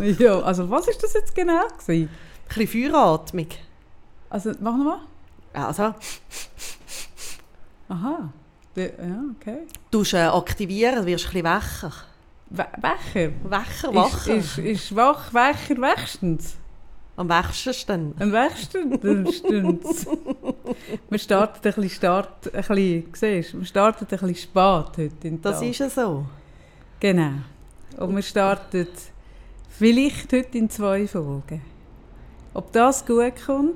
Ja, also was ist das jetzt genau gewesen? Ein bisschen Feueratmung. Also, mach nochmal. Also, Aha. Ja, okay. du musst, äh, aktivieren, wirst ein bisschen wacher. We Wächer. Wacher, Ist, wacher. ist, ist wach, wächer, wächstens. Am wachsten. Am stimmt's. Wir starten ein bisschen, start, ein bisschen, siehst, du, wir starten ein bisschen spät heute Das Tag. ist ja so. Genau. Und wir starten vielleicht heute in zwei Folgen. Ob das gut kommt,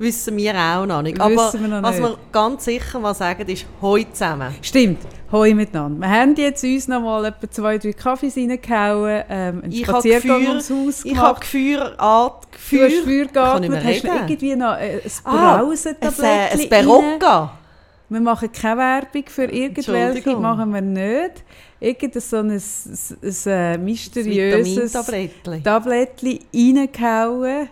Wissen wir auch noch nicht. Aber noch was nicht. wir ganz sicher mal sagen, ist heute zusammen. stimmt. Hoi miteinander. Wir haben jetzt uns noch mal etwa zwei, drei Kaffees reingehauen, ähm, einen Ich habe Spaziergang Gefühl- ums Haus Ich habe gemacht. Gefühl, Art, Du hast Feuer geatmet, hast du irgendwie noch äh, ein Ah, Brausentablettchen ein, ein. Berocca. Wir machen keine Werbung für irgendwelche, machen wir nicht. Irgend so ein, ein, ein, ein mysteriöses. Tablettchen reingehauen.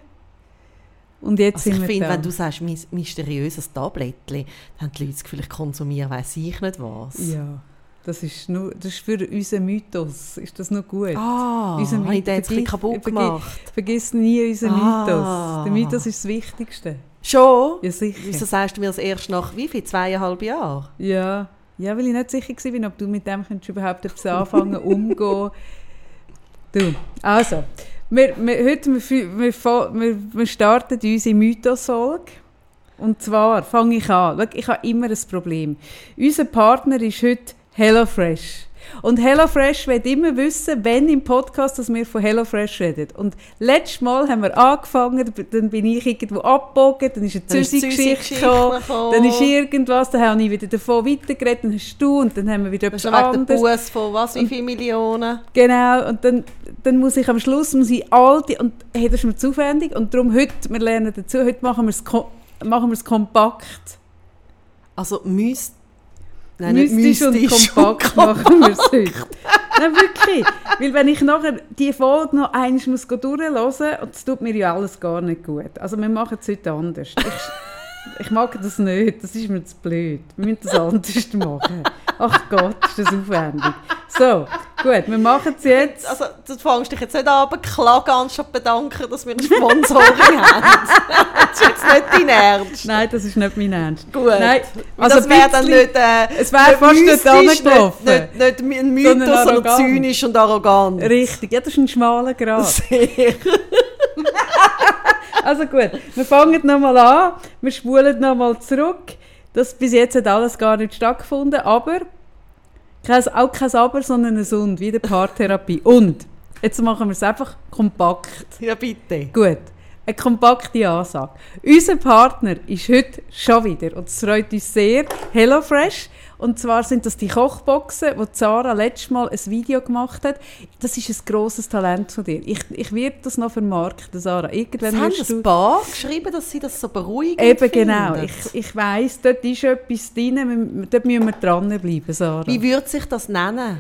Und jetzt Also ich finde, wenn du sagst, mysteriöses Tablettchen, dann haben die Leute das Gefühl, ich konsumiere weiss ich nicht was. Ja, das ist, nur, das ist für unseren Mythos. Ist das noch gut? Ah, Unser habe ich den jetzt Mythos- kaputt gemacht? Vergiss nie unseren Ah. Mythos. Der Mythos ist das Wichtigste. Schon? Ja, sicher. Wieso sagst du mir das erst nach wie viel? Zweieinhalb Jahren? Ja. Ja, weil ich nicht sicher war, ob du mit dem überhaupt etwas anfangen umgehen. Du, also, wir, wir, heute wir, wir, wir, starten unsere Mythos-Folge. Und zwar fange ich an. Schau, ich habe immer ein Problem. Unser Partner ist heute HelloFresh. Und HelloFresh will immer wissen, wenn im Podcast, dass wir von HelloFresh reden. Und letztes Mal haben wir angefangen, dann bin ich irgendwo abgebogen, dann ist eine Züsi-Geschichte gekommen. Dann ist irgendwas, dann habe ich wieder davon weitergeredet, dann hast du und dann haben wir wieder etwas wegen der anderes. Bus von was, wie viele Millionen? Genau, und dann, dann muss ich am Schluss muss ich all die, und hey, das ist mir zu aufwendig und darum heute, wir lernen dazu, heute machen wir es machen wir es kompakt. Also müsst... mystisch und kompakt machen wir es heute. Nein, wirklich. Weil wenn ich nachher die Folge noch einmal muss muss, und das tut mir ja alles gar nicht gut. Also wir machen es heute anders. Ich, ich mag das nicht, das ist mir zu blöd. Wir müssen das anders machen. Ach Gott, ist das aufwendig. So, gut, wir machen es jetzt. Also, du fängst dich jetzt nicht an, aber klagen, anstatt bedanken, dass wir eine Sponsorin haben. Das ist jetzt nicht dein Ernst. Nein, das ist nicht mein Ernst. Gut. Nein, Also das wäre dann nicht, äh, es wäre fast nicht angelaufen. Nicht, nicht, nicht ein Mythos, Sondern sondern zynisch und arrogant. Richtig, ja, das ist ein schmaler Grad. Sehr. Also gut, wir fangen nochmal an, wir spulen nochmal zurück. Das bis jetzt hat alles gar nicht stattgefunden, aber kein, auch kein Aber, sondern ein Und, wie der Paartherapie. Und, jetzt machen wir es einfach kompakt. Ja, bitte. Gut, eine kompakte Ansage. Unser Partner ist heute schon wieder, und es freut uns sehr, HelloFresh. Und zwar sind das die Kochboxen, wo Sarah letztes Mal ein Video gemacht hat. Das ist ein grosses Talent von dir. Ich, ich werde das noch vermarkten, Sarah. Irgendwann haben wirst ein paar geschrieben, dass sie das so beruhigend Eben genau. Ich, ich weiss, dort ist etwas drin, dort müssen wir dranbleiben, Sarah. Wie würde sich das nennen?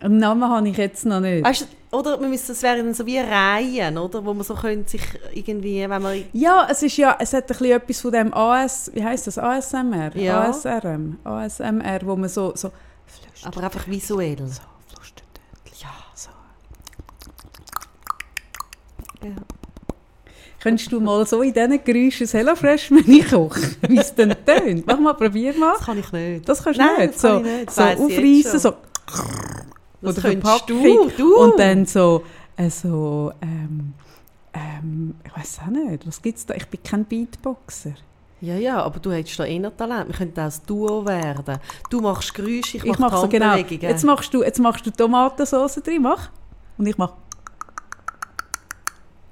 Einen Namen habe ich jetzt noch nicht. Weißt du, oder wir müssen, es wären so wie Reihen, oder? Wo man so könnte sich irgendwie, wenn man... Ja, es ist ja, es hat ein bisschen etwas von dem AS, wie heißt das, ASMR? Ja. ASRM, ASMR, wo man so, so flüstert. Aber einfach visuell. So, flüstert. Ja. So. Ja. Könntest du mal so in diesen Geräuschen ein HelloFresh-Menü kochen, wie es dann tönt? Mach mal, probier mal. Das kann ich nicht. Das kannst du nicht. das So. Das so aufreißen, so. Das Oder könntest du, du. Und dann so, äh, so ähm, ähm, ich weiß auch nicht, was gibt es da? Ich bin kein Beatboxer. Ja, ja, aber du hättest da eher Talent. Wir könnten auch ein Duo werden. Du machst Geräusche, ich, Ich mache mache so genau. Jetzt machst du, jetzt machst du Tomatensauce drin, mach. Und ich mache.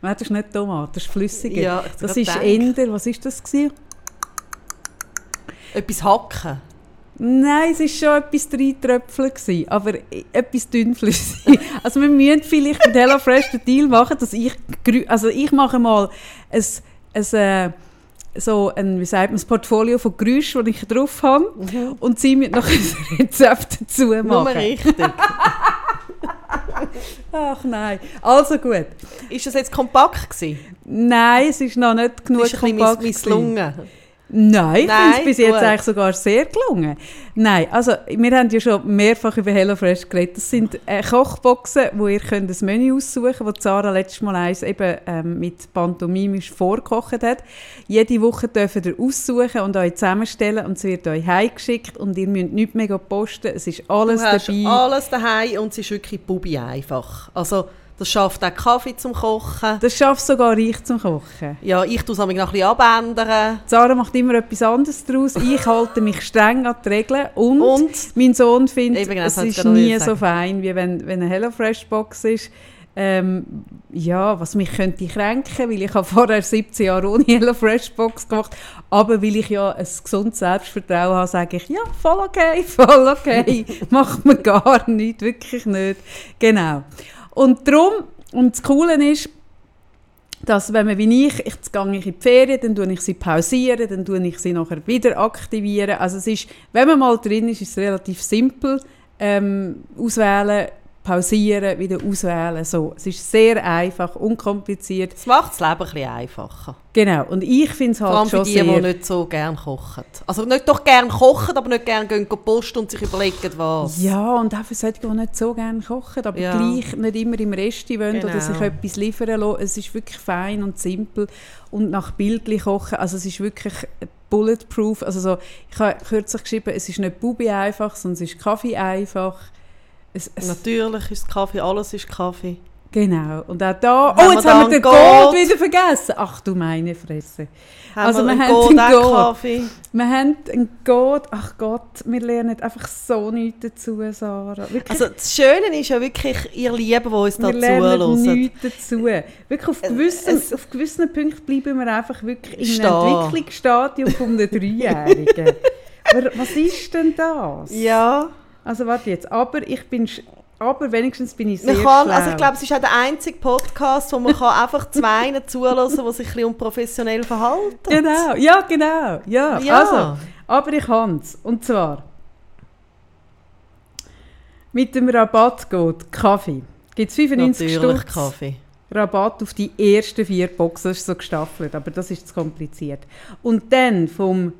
Nein, das ist nicht Tomat, das ist flüssiger. Ja, das ist gedacht. Ender, was ist das gewesen? Etwas hacken. Nein, es war schon etwas gewesen, aber etwas dünnflüssig. also wir müssen vielleicht mit HelloFresh den Deal machen, dass ich, also ich mache mal ein, ein, äh, so ein, wie sagt man, ein Portfolio von Geräuschen, die ich drauf habe und sie müssen noch ein Rezept dazu Nur machen. richtig. Ach nein, also gut. ist das jetzt kompakt gewesen? Nein, es ist noch nicht genug Das ist ein bisschen kompakt. misslungen. Nein, ich finde es bis jetzt gut. eigentlich sogar sehr gelungen. Nein, also wir haben ja schon mehrfach über HelloFresh geredet. Das sind äh, Kochboxen, wo ihr könnt ein Menü aussuchen könnt, wo Sarah letztes Mal eins eben ähm, mit Pantomimisch vorgekocht hat. Jede Woche dürft ihr aussuchen und euch zusammenstellen und es wird euch heimgeschickt und ihr müsst nichts mehr posten. Es ist alles du hast dabei. alles daheim und es ist wirklich bubi einfach. Also, das schafft auch Kaffee zum Kochen. das schafft sogar ich zum Kochen. Ja, ich tue es noch ein bisschen abändern. Sarah macht immer etwas anderes daraus. Ich halte mich streng an die Regeln und, Und? mein Sohn findet, genau, es ist nie so fein, wie wenn, wenn eine HelloFresh-Box ist. Ähm, ja, was mich könnte kränken, weil ich habe vorher 17 Jahre ohne HelloFresh-Box gemacht, aber weil ich ja ein gesundes Selbstvertrauen habe, sage ich, ja, voll okay, voll okay, macht mir gar nichts, wirklich nicht. Genau. Und darum, und das Coole ist, dass wenn man wie ich, ich gehe ich in die Ferien, dann tue ich sie pausieren, dann tue ich sie nachher wieder aktivieren. Also es ist, wenn man mal drin ist, ist es relativ simpel. Ähm, auswählen, pausieren, wieder auswählen. So. Es ist sehr einfach, unkompliziert. Das macht das Leben ein bisschen einfacher. Genau. Und ich finde es Vor allem halt für schon die, sehr... die nicht so gerne kochen. Also nicht doch gerne kochen, aber nicht gerne gehen posten und sich überlegen, was. Ja, und auch für solche, die nicht so gerne kochen, aber Ja. gleich nicht immer im Resti wollen oder Genau. sich etwas liefern lassen. Es ist wirklich fein und simpel und nach Bildchen kochen. Also es ist wirklich bulletproof. Also so, ich habe kürzlich geschrieben, es ist nicht Bubi einfach, sondern es ist Kaffee einfach. Es, es, Natürlich ist Kaffee, alles ist Kaffee. genau. Und auch da... Haben Oh, wir jetzt haben wir einen den Gold? Wieder vergessen. Ach du meine Fresse. Haben Also wir einen haben Gold auch Gold. Kaffee. Wir haben einen Gold. Ach Gott, wir lernen einfach so nichts dazu, Sarah. Wirklich Also das Schöne ist ja wirklich, ihr Lieben, die uns da wir lernen zuhören. nichts dazu. Wirklich auf gewissen, es- auf gewissen Punkten bleiben wir einfach wirklich Stehen. einem Entwicklungsstadium von einem Dreijährigen. Was ist denn das? Ja, Also warte jetzt, aber ich bin, aber wenigstens bin ich sehr man kann, schlau. also ich glaube, es ist auch der einzige Podcast, wo man kann einfach zwei zuhören, die sich ein bisschen unprofessionell verhalten. Genau, ja genau, ja. Ja. Also, aber ich kann es. Und zwar mit dem Rabattcode Kaffee gibt es 95 Natürlich Stutz. Kaffee. Rabatt auf die ersten vier Boxen. Das ist so gestaffelt, aber das ist zu kompliziert. Und dann vom,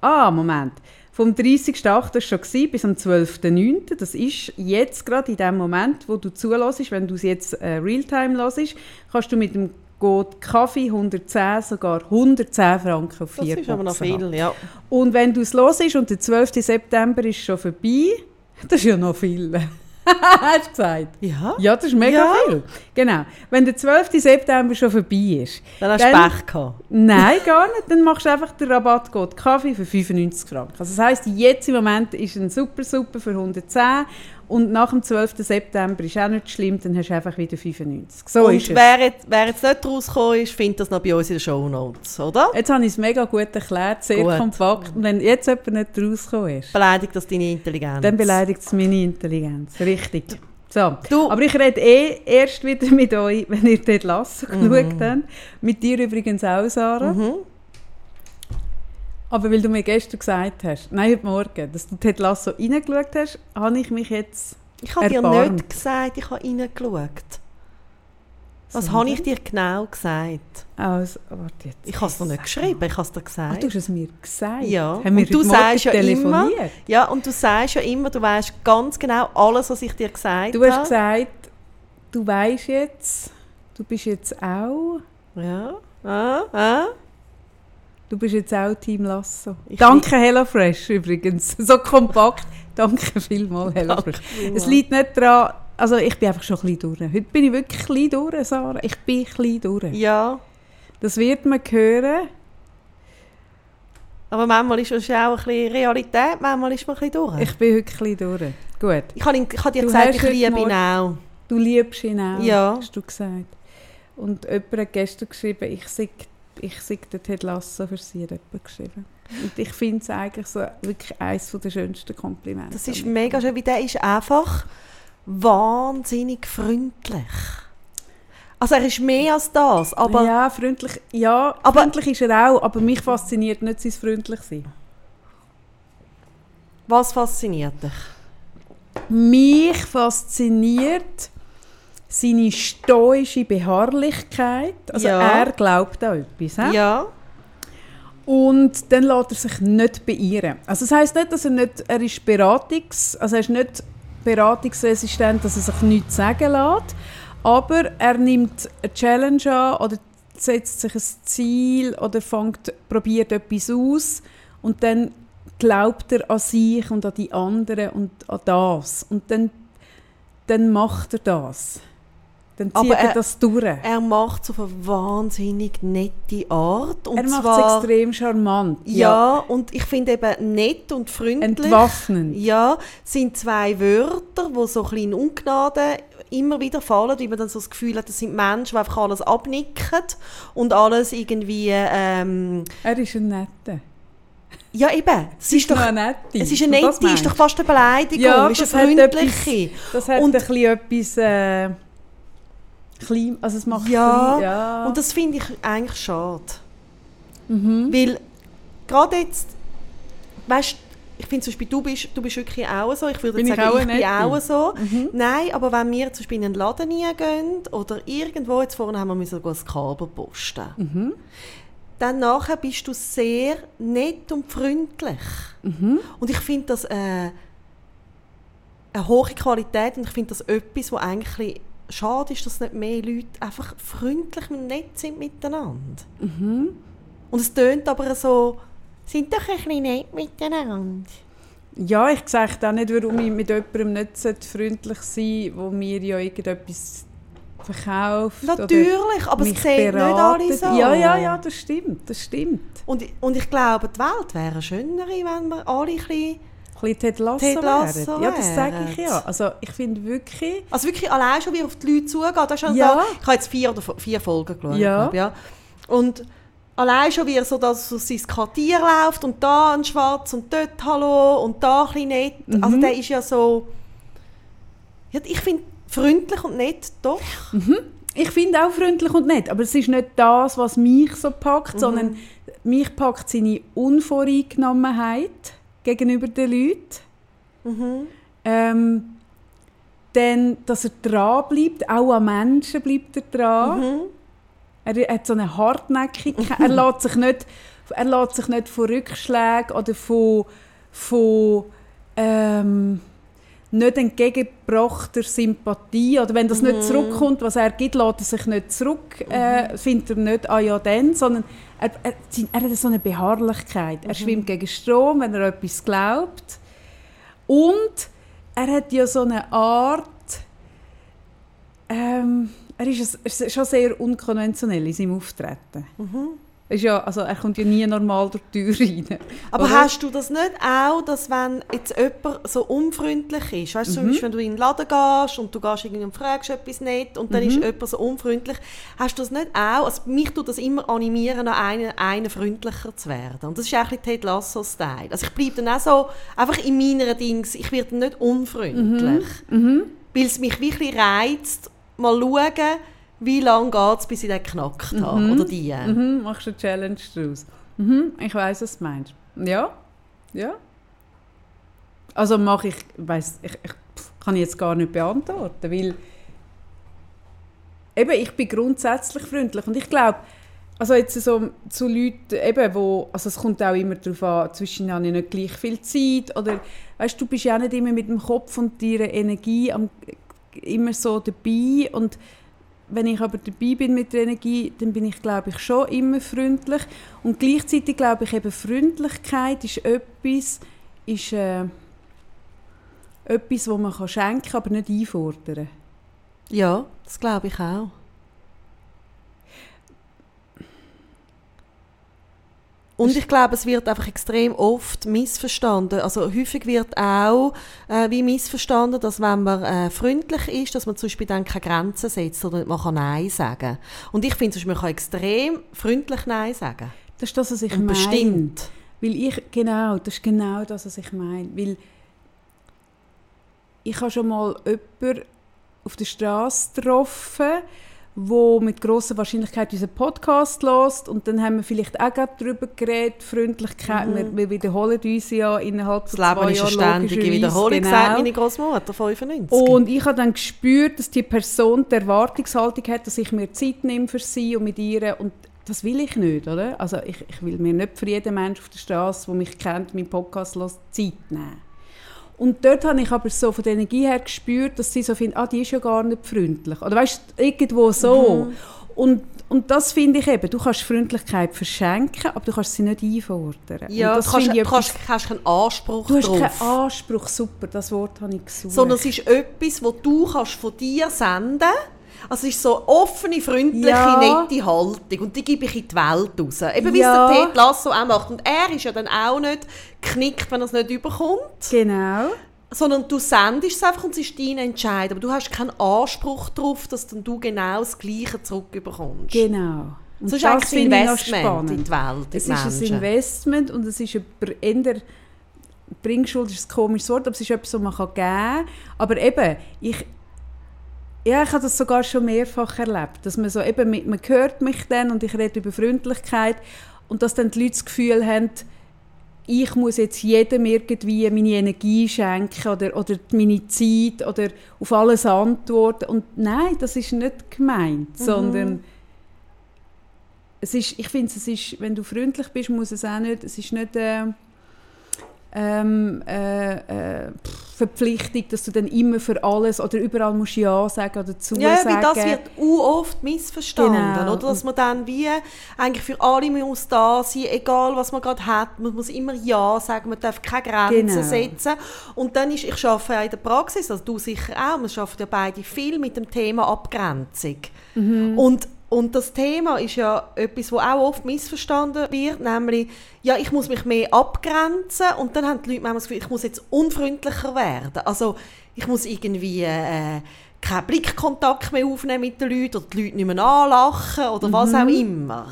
ah, Moment, vom 30.08. schon gewesen, bis am 12.09. Das ist jetzt gerade in dem Moment, wo du zulässt, wenn du es jetzt äh, Realtime hörst, kannst du mit dem Code Kaffee 110 sogar 110 Franken auf Das vier ist aber noch viel, ja. Und wenn du es hörst und der 12. September ist schon vorbei, das ist ja noch viel. Hast du gesagt? Ja, Ja, das ist mega Ja. viel. Genau. Wenn der 12. September schon vorbei ist, dann hast du Pech gehabt. nein, gar nicht, dann machst du einfach den Rabattcode Kaffee für 95 Franken. Also das heisst, jetzt im Moment ist ein super super für 110 und nach dem 12. September ist auch nicht schlimm, dann hast du einfach wieder 95. So Und ist es. wer jetzt, wer jetzt nicht rausgekommen ist, findet das noch bei uns in den Shownotes, oder? Jetzt habe ich es mega gut erklärt, sehr Gut. kompakt. Und wenn jetzt jemand nicht rausgekommen ist, Beleidigt das deine Intelligenz? dann beleidigt es meine Intelligenz. Richtig. So. Du- Aber ich rede eh erst wieder mit euch, wenn ihr dort Lasso Mhm. geschaut habt. Mit dir übrigens auch, Sarah. Mhm. Aber weil du mir gestern gesagt hast, nein, heute Morgen, dass du Ted Lasso reingeschaut hast, habe ich mich jetzt... Ich habe dir nicht gesagt, ich habe reingeschaut. Was habe ich dir genau gesagt? Also, warte jetzt. Ich habe es dir nicht geschrieben, ich habe es dir Ach, gesagt. du hast es mir gesagt? Ja. Haben wir Und du sagst ja immer-? Ja, und du sagst ja immer, du weißt ganz genau alles, was ich dir gesagt Du hast habe. gesagt, du weißt jetzt, du bist jetzt auch... Ja. Ah, ah. Du bist jetzt auch Team Lasso. Ich Danke HelloFresh übrigens. So kompakt. Danke vielmals HelloFresh. Es liegt nicht daran, also ich bin einfach schon ein bisschen durch. Heute bin ich wirklich ein bisschen durch, Sarah. Ich bin ein bisschen durch. Ja, Das wird man hören. aber manchmal ist es auch ein bisschen Realität, manchmal ist man ein bisschen durch. Ich bin heute ein bisschen durch. Gut. ich habe, ich habe dir Du gesagt, ich liebe ihn auch. Du liebst ihn auch, Ja. hast du gesagt. Und jemand hat gestern geschrieben, ich sei, ich sei den Ted Lasso für sie, jemand geschrieben. Und ich finde es eigentlich so wirklich eines der schönsten Komplimente. Das ist mega schön, weil der ist einfach wahnsinnig freundlich. Also er ist mehr als das, aber ja, freundlich, ja, Aber- freundlich ist er auch, aber mich fasziniert nicht sein Freundlichsein. was fasziniert dich? Mich fasziniert seine stoische Beharrlichkeit. Also Ja. er glaubt an etwas. hä? Ja, Und dann lässt er sich nicht beirren. Also das heisst nicht, dass er nicht, er ist Beratungs, also er ist nicht beratungsresistent, dass er sich nichts sagen lässt, aber er nimmt eine Challenge an oder setzt sich ein Ziel oder fängt, probiert etwas aus und dann glaubt er an sich und an die anderen und an das. Und dann, dann macht er das. Dann zieht er, er- das durch. Er macht es auf eine wahnsinnig nette Art. Und er macht es extrem charmant. Ja, und ich finde eben nett und freundlich. Entwaffnend. Ja, sind zwei Wörter, die so ein bisschen Ungnade immer wieder fallen, weil man dann so das Gefühl hat, das sind Menschen, die einfach alles abnicken und alles irgendwie, ähm, Er ist ein Netter. ja eben, es ist doch, eine Nette. es ist eine nette, ist doch fast eine Beleidigung, Ja, ist das eine hat freundliche. du? Das hat Und- ein bisschen etwas... Äh, klein, also es macht Ja, klein, ja. Und das finde ich eigentlich schade. mhm. Weil gerade jetzt, weißt ich finde zum Beispiel, du bist, du bist wirklich auch so. Ich würde Bin jetzt ich sagen, auch ich bin auch so. Mhm. Nein, aber wenn wir zum Beispiel in einen Laden reingehen oder irgendwo, jetzt vorhin haben wir müssen ein Kabel posten, Mhm. dann nachher bist du sehr nett und freundlich. Mhm. Und ich finde das äh, eine hohe Qualität und ich finde das etwas, wo eigentlich schade ist, dass nicht mehr Leute einfach freundlich und nett sind miteinander. Mhm. Und es tönt aber so, sind doch ein bisschen nett miteinander. Ja, ich sage auch nicht, warum ich mit jemandem nicht freundlich sein wo mir ja irgendetwas verkauft. Natürlich, aber es sehen nicht alle so. Ja, ja, ja, das stimmt, das stimmt. Und, und ich glaube, die Welt wäre eine schönere, wenn wir alle ein bisschen... Bisschen Ted Lasso, Ted Lasso wären. Ja, das sage ich ja. Also ich finde wirklich... Also wirklich allein schon, wie auf die Leute zugeht. Das ist schon Ja. da, ich habe jetzt vier, oder vier Folgen geschaut. Ja. glaube ich, ja. Und allein schon, wie er so das, so sein Quartier läuft und da ein Schwarz und dort Hallo und da ein bisschen nett. Also Mhm. der ist ja so... Ja, ich finde freundlich und nett doch. Ich finde auch freundlich und nett, aber es ist nicht das, was mich so Mhm. packt, sondern mich packt seine Unvoreingenommenheit gegenüber den Leuten. Mhm. Ähm, dann, dass er dran bleibt, auch an Menschen bleibt er dran. Mhm. Er hat so eine Hartnäckigkeit. er, lässt sich nicht, er lässt sich nicht von Rückschlägen oder von, von ähm, nicht entgegengebrachter Sympathie oder wenn das Mhm. nicht zurückkommt, was er gibt, lässt er sich nicht zurück, äh, findet er nicht «ah ja, dann», sondern er, er, er hat so eine Beharrlichkeit. Mhm. Er schwimmt gegen Strom, wenn er etwas glaubt. Und er hat ja so eine Art, ähm, er er ist schon sehr unkonventionell in seinem Auftreten. Mhm. Er Ist ja, also er kommt ja nie normal durch die Tür rein. Aber Oder? hast du das nicht auch, dass wenn jetzt jemand so unfreundlich ist, weißt du, zum Mhm. Beispiel, wenn du in den Laden gehst und du gehst irgendwie und fragst etwas nicht und dann ist Mhm. jemand so unfreundlich, hast du das nicht auch, also mich tut das immer animieren, an einen, einen freundlicher zu werden. Und das ist eigentlich Ted Lasso-Style. Also ich bleibe dann auch so, einfach in meiner Dings, ich werde nicht unfreundlich, Mhm. weil es mich wirklich reizt, mal schauen, wie lange geht es, bis ich den geknackt habe, Mhm. oder die. Mhm. Machst du eine Challenge daraus? Mhm. Ich weiß, was du meinst. Ja, ja. Also mache ich, weiß ich, ich pff, kann ich jetzt gar nicht beantworten, weil eben, ich bin grundsätzlich freundlich und ich glaube, also jetzt so zu Leuten, eben, wo, also es kommt auch immer darauf an, zwischen habe ich nicht gleich viel Zeit oder, weißt du, bist ja auch nicht immer mit dem Kopf und deiner Energie am, immer so dabei und wenn ich aber dabei bin mit der Energie, dann bin ich, glaube ich, schon immer freundlich und gleichzeitig glaube ich eben, Freundlichkeit ist etwas, ist äh, etwas, wo man kann schenken kann, aber nicht einfordern. Ja, das glaube ich auch. Und ich glaube, es wird einfach extrem oft missverstanden. Also häufig wird auch äh, wie missverstanden, dass wenn man äh, freundlich ist, dass man zum Beispiel dann keine Grenzen setzt oder man kann Nein sagen. Und ich finde, man kann extrem freundlich Nein sagen. Das ist das, was ich Und meine. bestimmt. Weil ich, genau, das ist genau das, was ich meine. Weil ich habe schon mal jemanden auf der Straße getroffen, wo mit grosser Wahrscheinlichkeit unseren Podcast lost und dann haben wir vielleicht auch gerade darüber geredet, Freundlichkeit, Mhm. wir, wir wiederholen uns ja innerhalb Das von Leben zwei ist eine Jahren ständige Wiederholung, genau. sagt meine Großmutter, 95. Und ich habe dann gespürt, dass die Person die Erwartungshaltung hat, dass ich mir Zeit nehme für sie und mit ihr und das will ich nicht, oder? Also ich, ich will mir nicht für jeden Menschen auf der Straße, der mich kennt, meinen Podcast hört, Zeit nehmen. Und dort habe ich aber so von der Energie her gespürt, dass sie so finden, ah, die ist ja gar nicht freundlich. Oder weißt du, irgendwo so. Mhm. Und, und das finde ich eben, du kannst Freundlichkeit verschenken, aber du kannst sie nicht einfordern. Ja, das kannst, du kannst, hast keinen Anspruch Du hast drauf. keinen Anspruch, super, das Wort habe ich gesucht. Sondern es ist etwas, was du kannst von dir senden kannst also es ist so offene, freundliche, ja. nette Haltung und die gebe ich in die Welt raus. Eben wie ja. es der Ted Lasso auch macht. Und er ist ja dann auch nicht knickt, wenn er es nicht überkommt. Genau. Sondern du sendest es einfach und es ist dein Entscheid. Aber du hast keinen Anspruch darauf, dass dann du genau das Gleiche zurückbekommst. Genau. Und das ist eigentlich ein Investment in die Welt. es ist Menschen. ein Investment und es ist ein Bringschuld ist ein komisches Wort, aber es ist etwas, was man geben kann. Aber eben, ich, ja, ich habe das sogar schon mehrfach erlebt, dass man so eben, man hört mich dann und ich rede über Freundlichkeit und dass dann die Leute das Gefühl haben, ich muss jetzt jedem irgendwie meine Energie schenken oder, oder meine Zeit oder auf alles antworten. Und nein, das ist nicht gemeint, mhm. sondern es ist, ich finde, es ist, wenn du freundlich bist, muss es auch nicht, es ist nicht... Äh, ähm, äh, äh, Verpflichtung, dass du dann immer für alles oder überall musst Ja sagen oder zu ja, sagen. Ja, das wird oft missverstanden, genau. oder? Dass man dann wie eigentlich für alle muss da sein, egal was man gerade hat, man muss immer Ja sagen, man darf keine Grenzen genau. setzen. Und dann ist, ich arbeite ja in der Praxis, also du sicher auch, wir arbeiten ja beide viel mit dem Thema Abgrenzung. Mhm. Und und das Thema ist ja etwas, wo auch oft missverstanden wird, nämlich, ja, ich muss mich mehr abgrenzen und dann haben die Leute manchmal das Gefühl, ich muss jetzt unfreundlicher werden. Also ich muss irgendwie äh, keinen Blickkontakt mehr aufnehmen mit den Leuten oder die Leute nicht mehr anlachen oder mhm. was auch immer.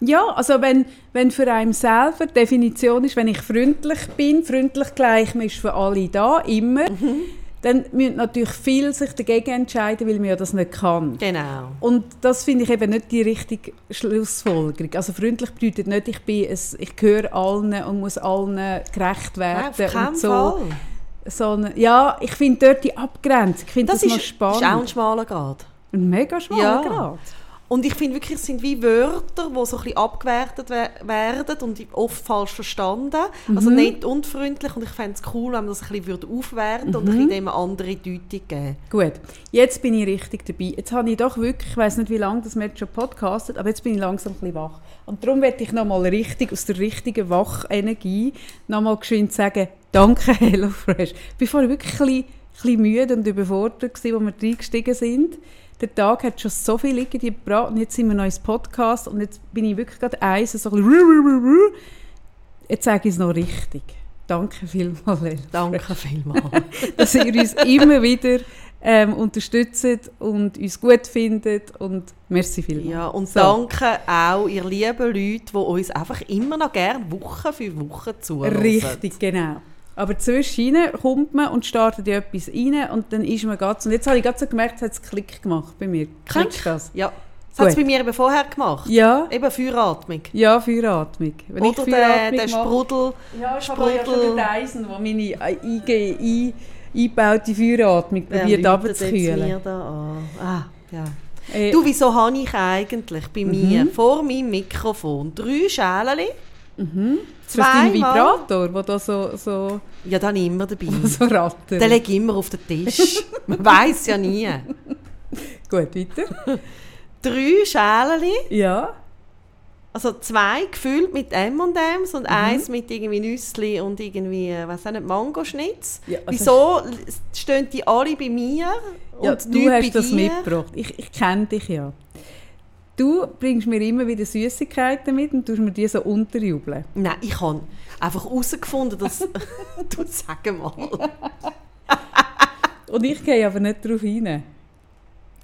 Ja, also wenn, wenn für einen selber die Definition ist, wenn ich freundlich bin, freundlich gleich, man ist für alle da, immer, mhm dann müssen natürlich viele sich dagegen entscheiden, weil man ja das nicht kann. Genau. Und das finde ich eben nicht die richtige Schlussfolgerung. Also freundlich bedeutet nicht, ich bin es, ich gehöre allen und muss allen gerecht werden ja, und so. Fall. Sondern, ja, ich finde dort die Abgrenzung, ich finde das, das ist, spannend. Das ist auch ein schmaler Grad. Ein mega schmaler ja. Grad. Und ich finde wirklich, es sind wie Wörter, die so ein bisschen abgewertet werden und oft falsch verstanden. Also mhm. Also nicht unfreundlich und ich fände es cool, wenn man das ein bisschen aufwerten mhm. und ein bisschen dem eine andere Deutung geben. Gut, jetzt bin ich richtig dabei. Jetzt habe ich doch wirklich, ich weiß nicht, wie lange das wir jetzt schon podcastet, aber jetzt bin ich langsam ein bisschen wach. Und darum werde ich nochmal richtig, aus der richtigen Wachenergie nochmal geschwind sagen, danke HelloFresh. Ich war vorher wirklich ein bisschen, bisschen müde und überfordert, als wir reingestiegen sind der Tag hat schon so viel irgendwie gebracht und jetzt sind wir noch ins Podcast und jetzt bin ich wirklich gerade eins, so ein bisschen Jetzt sage ich es noch richtig. Danke vielmals, Danke vielmals. dass ihr uns immer wieder ähm, unterstützt und uns gut findet und merci vielmals. Ja, und so. danke auch ihr lieben Leute, die uns einfach immer noch gerne Woche für Woche zuhören. Richtig, genau. Aber zwischen kommt man und startet ja etwas rein und dann ist man ganz... Und jetzt habe ich gerade so gemerkt, es hat Klick gemacht bei mir. Kennst du das? Ja. Das hat es bei mir eben vorher gemacht. Ja. Eben Feueratmung. Ja, Feueratmung. Wenn Oder der, der Sprudel... Ja, ich Sprudel. habe ja schon den Dyson, der meine ein, eingebaute Feueratmung probiert runterzukühlen. Ah, ja. Äh, du, wieso habe ich eigentlich bei mir mhm. vor meinem Mikrofon drei Schälchen Mhm. Zwei dein Vibrator, der da so, so... Ja, dann immer dabei. So rattert. Den lege ich immer auf den Tisch. Man weiß ja nie. Gut, weiter. Drei Schälchen. Ja. Also zwei gefüllt mit M&M's und mhm. eins mit irgendwie Nüssli und irgendwie, äh, was nicht, Mangoschnitz. Ja, also Wieso stehen die alle bei mir ja, und du hast das mitgebracht. Ich, ich kenne dich ja. Du bringst mir immer wieder Süßigkeiten mit und tust mir die so unterjubeln. Nein, ich habe einfach herausgefunden, dass... du sag mal. und ich gehe aber nicht darauf rein.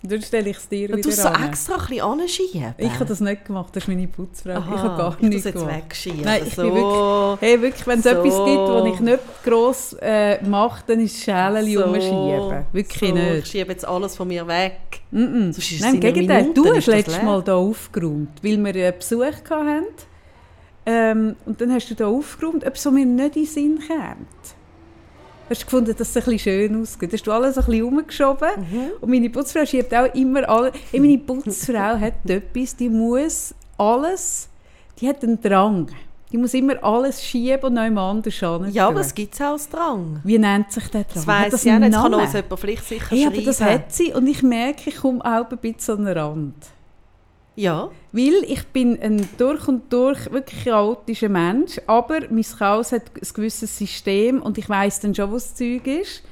Dann stelle ich es dir wieder du an. extra ein bisschen anschieben? Ich habe das nicht gemacht, das ist meine Putzfrau. Aha, ich habe gar nichts jetzt wegschieben. Nein, ich so. bin wirklich, hey, wirklich wenn es so. etwas gibt, was ich nicht gross äh, mache, dann ist es Schälen so. umschieben. Wirklich so. nicht. Ich schiebe jetzt alles von mir weg. Mm -mm. Nein, im Gegenteil, Minuten, du hast letztes Mal hier aufgeräumt, weil wir einen Besuch hatten. Ähm, und dann hast du hier aufgeräumt, ob es mir nicht in den Sinn kommt hast du gefunden, dass es ein bisschen schön aussieht. Hast du alles ein bisschen umgeschoben. Mhm. Und meine Putzfrau schiebt auch immer alle... Hey, meine Putzfrau hat etwas, die muss alles, die hat einen Drang. Die muss immer alles schieben und noch anders hin. Ja, aber es gibt auch als Drang. Wie nennt sich der Drang? Das weiss ich auch nicht. Das kann uns jemand vielleicht sicher Hey, aber schreiben. das hat sie und ich merke, ich komme auch ein bisschen an den Rand. Ja. Weil ich bin ein durch und durch wirklich chaotischer Mensch, aber mein Chaos hat ein gewisses System und ich weiß dann schon, was das Zeug ist.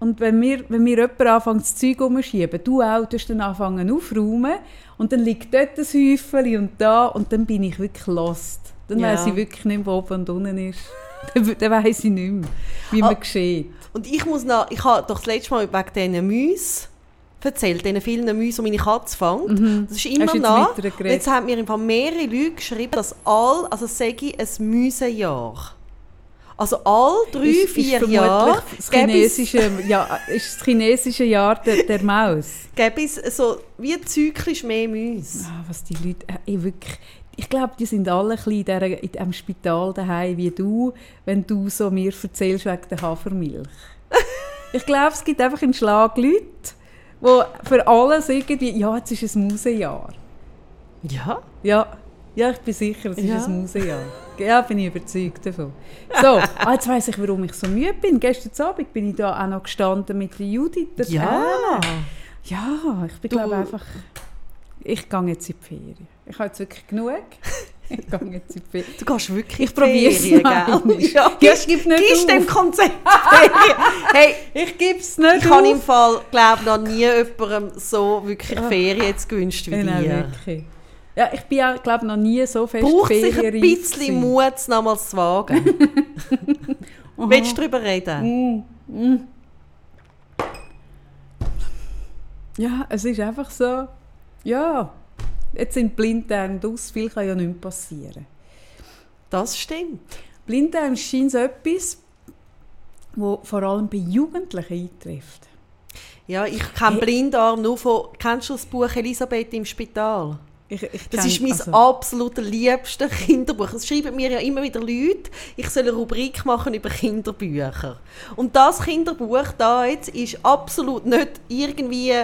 Und wenn mir, wenn mir jemand anfängt, das Zeug umzuschieben, du auch, du dann anfangen aufräumen und dann liegt dort ein Häufchen und da und dann bin ich wirklich lost. Dann Ja. weiss ich wirklich nicht wo oben und unten ist. dann dann weiss ich nicht mehr, wie man Ah. geschieht. Und ich muss noch, ich habe doch das letzte Mal wegen diesen Mäusen erzählt, diesen vielen Mäusen, die meine Katze fängt. Das ist immer Mhm. Noch. Jetzt haben mir Fall mehrere Leute geschrieben, dass all, also sage ich, ein Mäusejahr. Also all drei, ist, vier ist Jahre das chinesische, ja, ist das chinesische Jahr der, der Maus. gäbe es so wie zyklisch mehr Mäuse. Ah, was die Leute, äh, ich wirklich, ich glaube, die sind alle ein in, dieser, in diesem Spital daheim wie du, wenn du so mir erzählst wegen der Hafermilch. ich glaube, es gibt einfach einen Schlag Leute, die für alles irgendwie, ja, jetzt ist ein Musejahr. Ja. Ja, ja, ich bin sicher, es ist Ja. ein Musejahr. Ja, bin ich überzeugt davon. So, ah, jetzt weiss ich, warum ich so müde bin. Gestern Abend bin ich da auch noch gestanden mit der Judith. der Ja. Anna. Ja, ich bin glaube einfach... Ich gehe jetzt in die Ferien. Ich habe jetzt wirklich genug. Ich gehe jetzt in Ferien. Du gehst wirklich Ich probiere es einmal. Ja, Ja, gibst, gib nicht gibst dem Konzept. Hey, Ich gebe es nicht ich habe im Fall, glaube noch nie jemandem so wirklich Ferien jetzt gewünscht wie Nein, dir. wirklich. Ja, ich bin auch, glaube noch nie so fest Braucht sich ein bisschen. Mut, es nochmals zu wagen. Willst du darüber reden? Mm, mm. Ja, es ist einfach so, ja, jetzt sind Blinddarm aus, viel kann ja nicht passieren. Das stimmt. Blinddarm scheint etwas, wo vor allem bei Jugendlichen eintrifft. Ja, ich kenne Hey. Blindarm nur von... Kennst du das Buch «Elisabeth im Spital»? Ich, ich Das ist mein also, absolut liebstes Kinderbuch. Es schreiben mir ja immer wieder Leute, ich soll eine Rubrik machen über Kinderbücher. Und das Kinderbuch da jetzt ist absolut nicht irgendwie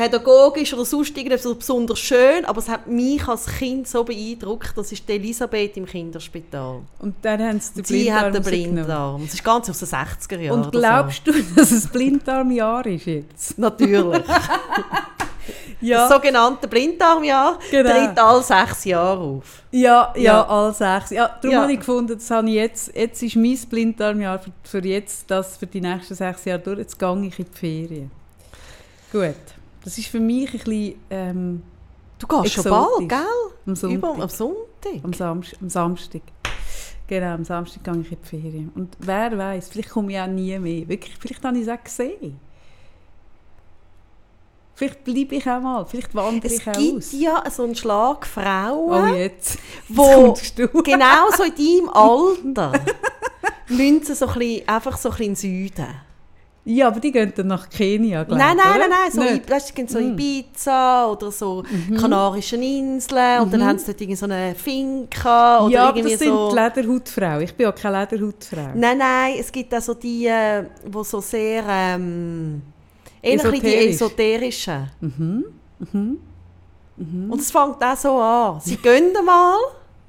pädagogisch oder sonst irgendetwas so besonders schön, aber es hat mich als Kind so beeindruckt. Das ist die Elisabeth im Kinderspital. Und dann haben sie den Sie hat den. Blinddarm. Das ist ganz aus den 60er Jahren. Und glaubst du, dass es Blinddarmjahr ist jetzt? so. Natürlich. Ja, Das sogenannte Blinddarmjahr Genau. tritt alle sechs Jahre auf. ja, ja, Ja. all sechs. Ja, darum Ja. habe ich gefunden, das habe ich jetzt, jetzt ist mein Blinddarmjahr für, für jetzt, das für die nächsten sechs Jahre durch. Jetzt gehe ich in die Ferien. Gut. Das ist für mich ein bisschen ähm, Du gehst schon Exotisch. bald, gell? am Sonntag. Über, am Sonntag. Am, Samst am Samstag. Genau, am Samstag gehe ich in die Ferien. Und wer weiß, vielleicht komme ich auch nie mehr. Wirklich, vielleicht habe ich es auch gesehen. Vielleicht bleibe ich auch mal, vielleicht wandere Es ich auch gibt aus. ja so einen Schlag Oh, Frauen, jetzt. wo Jetzt du. genau so in deinem Alter müssen sie so ein bisschen, einfach so ein bisschen in den Süden. Ja, aber die gehen dann nach Kenia, glaube Nein, ich. nein, oder? nein, nein, so, Nicht? Weißt, du, gehen so Mm. Ibiza oder so Kanarischen Inseln und dann Mhm. haben sie dort irgendwie so eine Finca oder ja, aber irgendwie das sind so... die Lederhautfrauen. Ich bin ja keine Lederhautfrau. Nein, nein, es gibt auch so die, äh, wo so sehr... Ähm, bisschen die Esoterisch. esoterischen. Mhm. Mhm. Mhm. Und es fängt auch so an. Sie gehen mal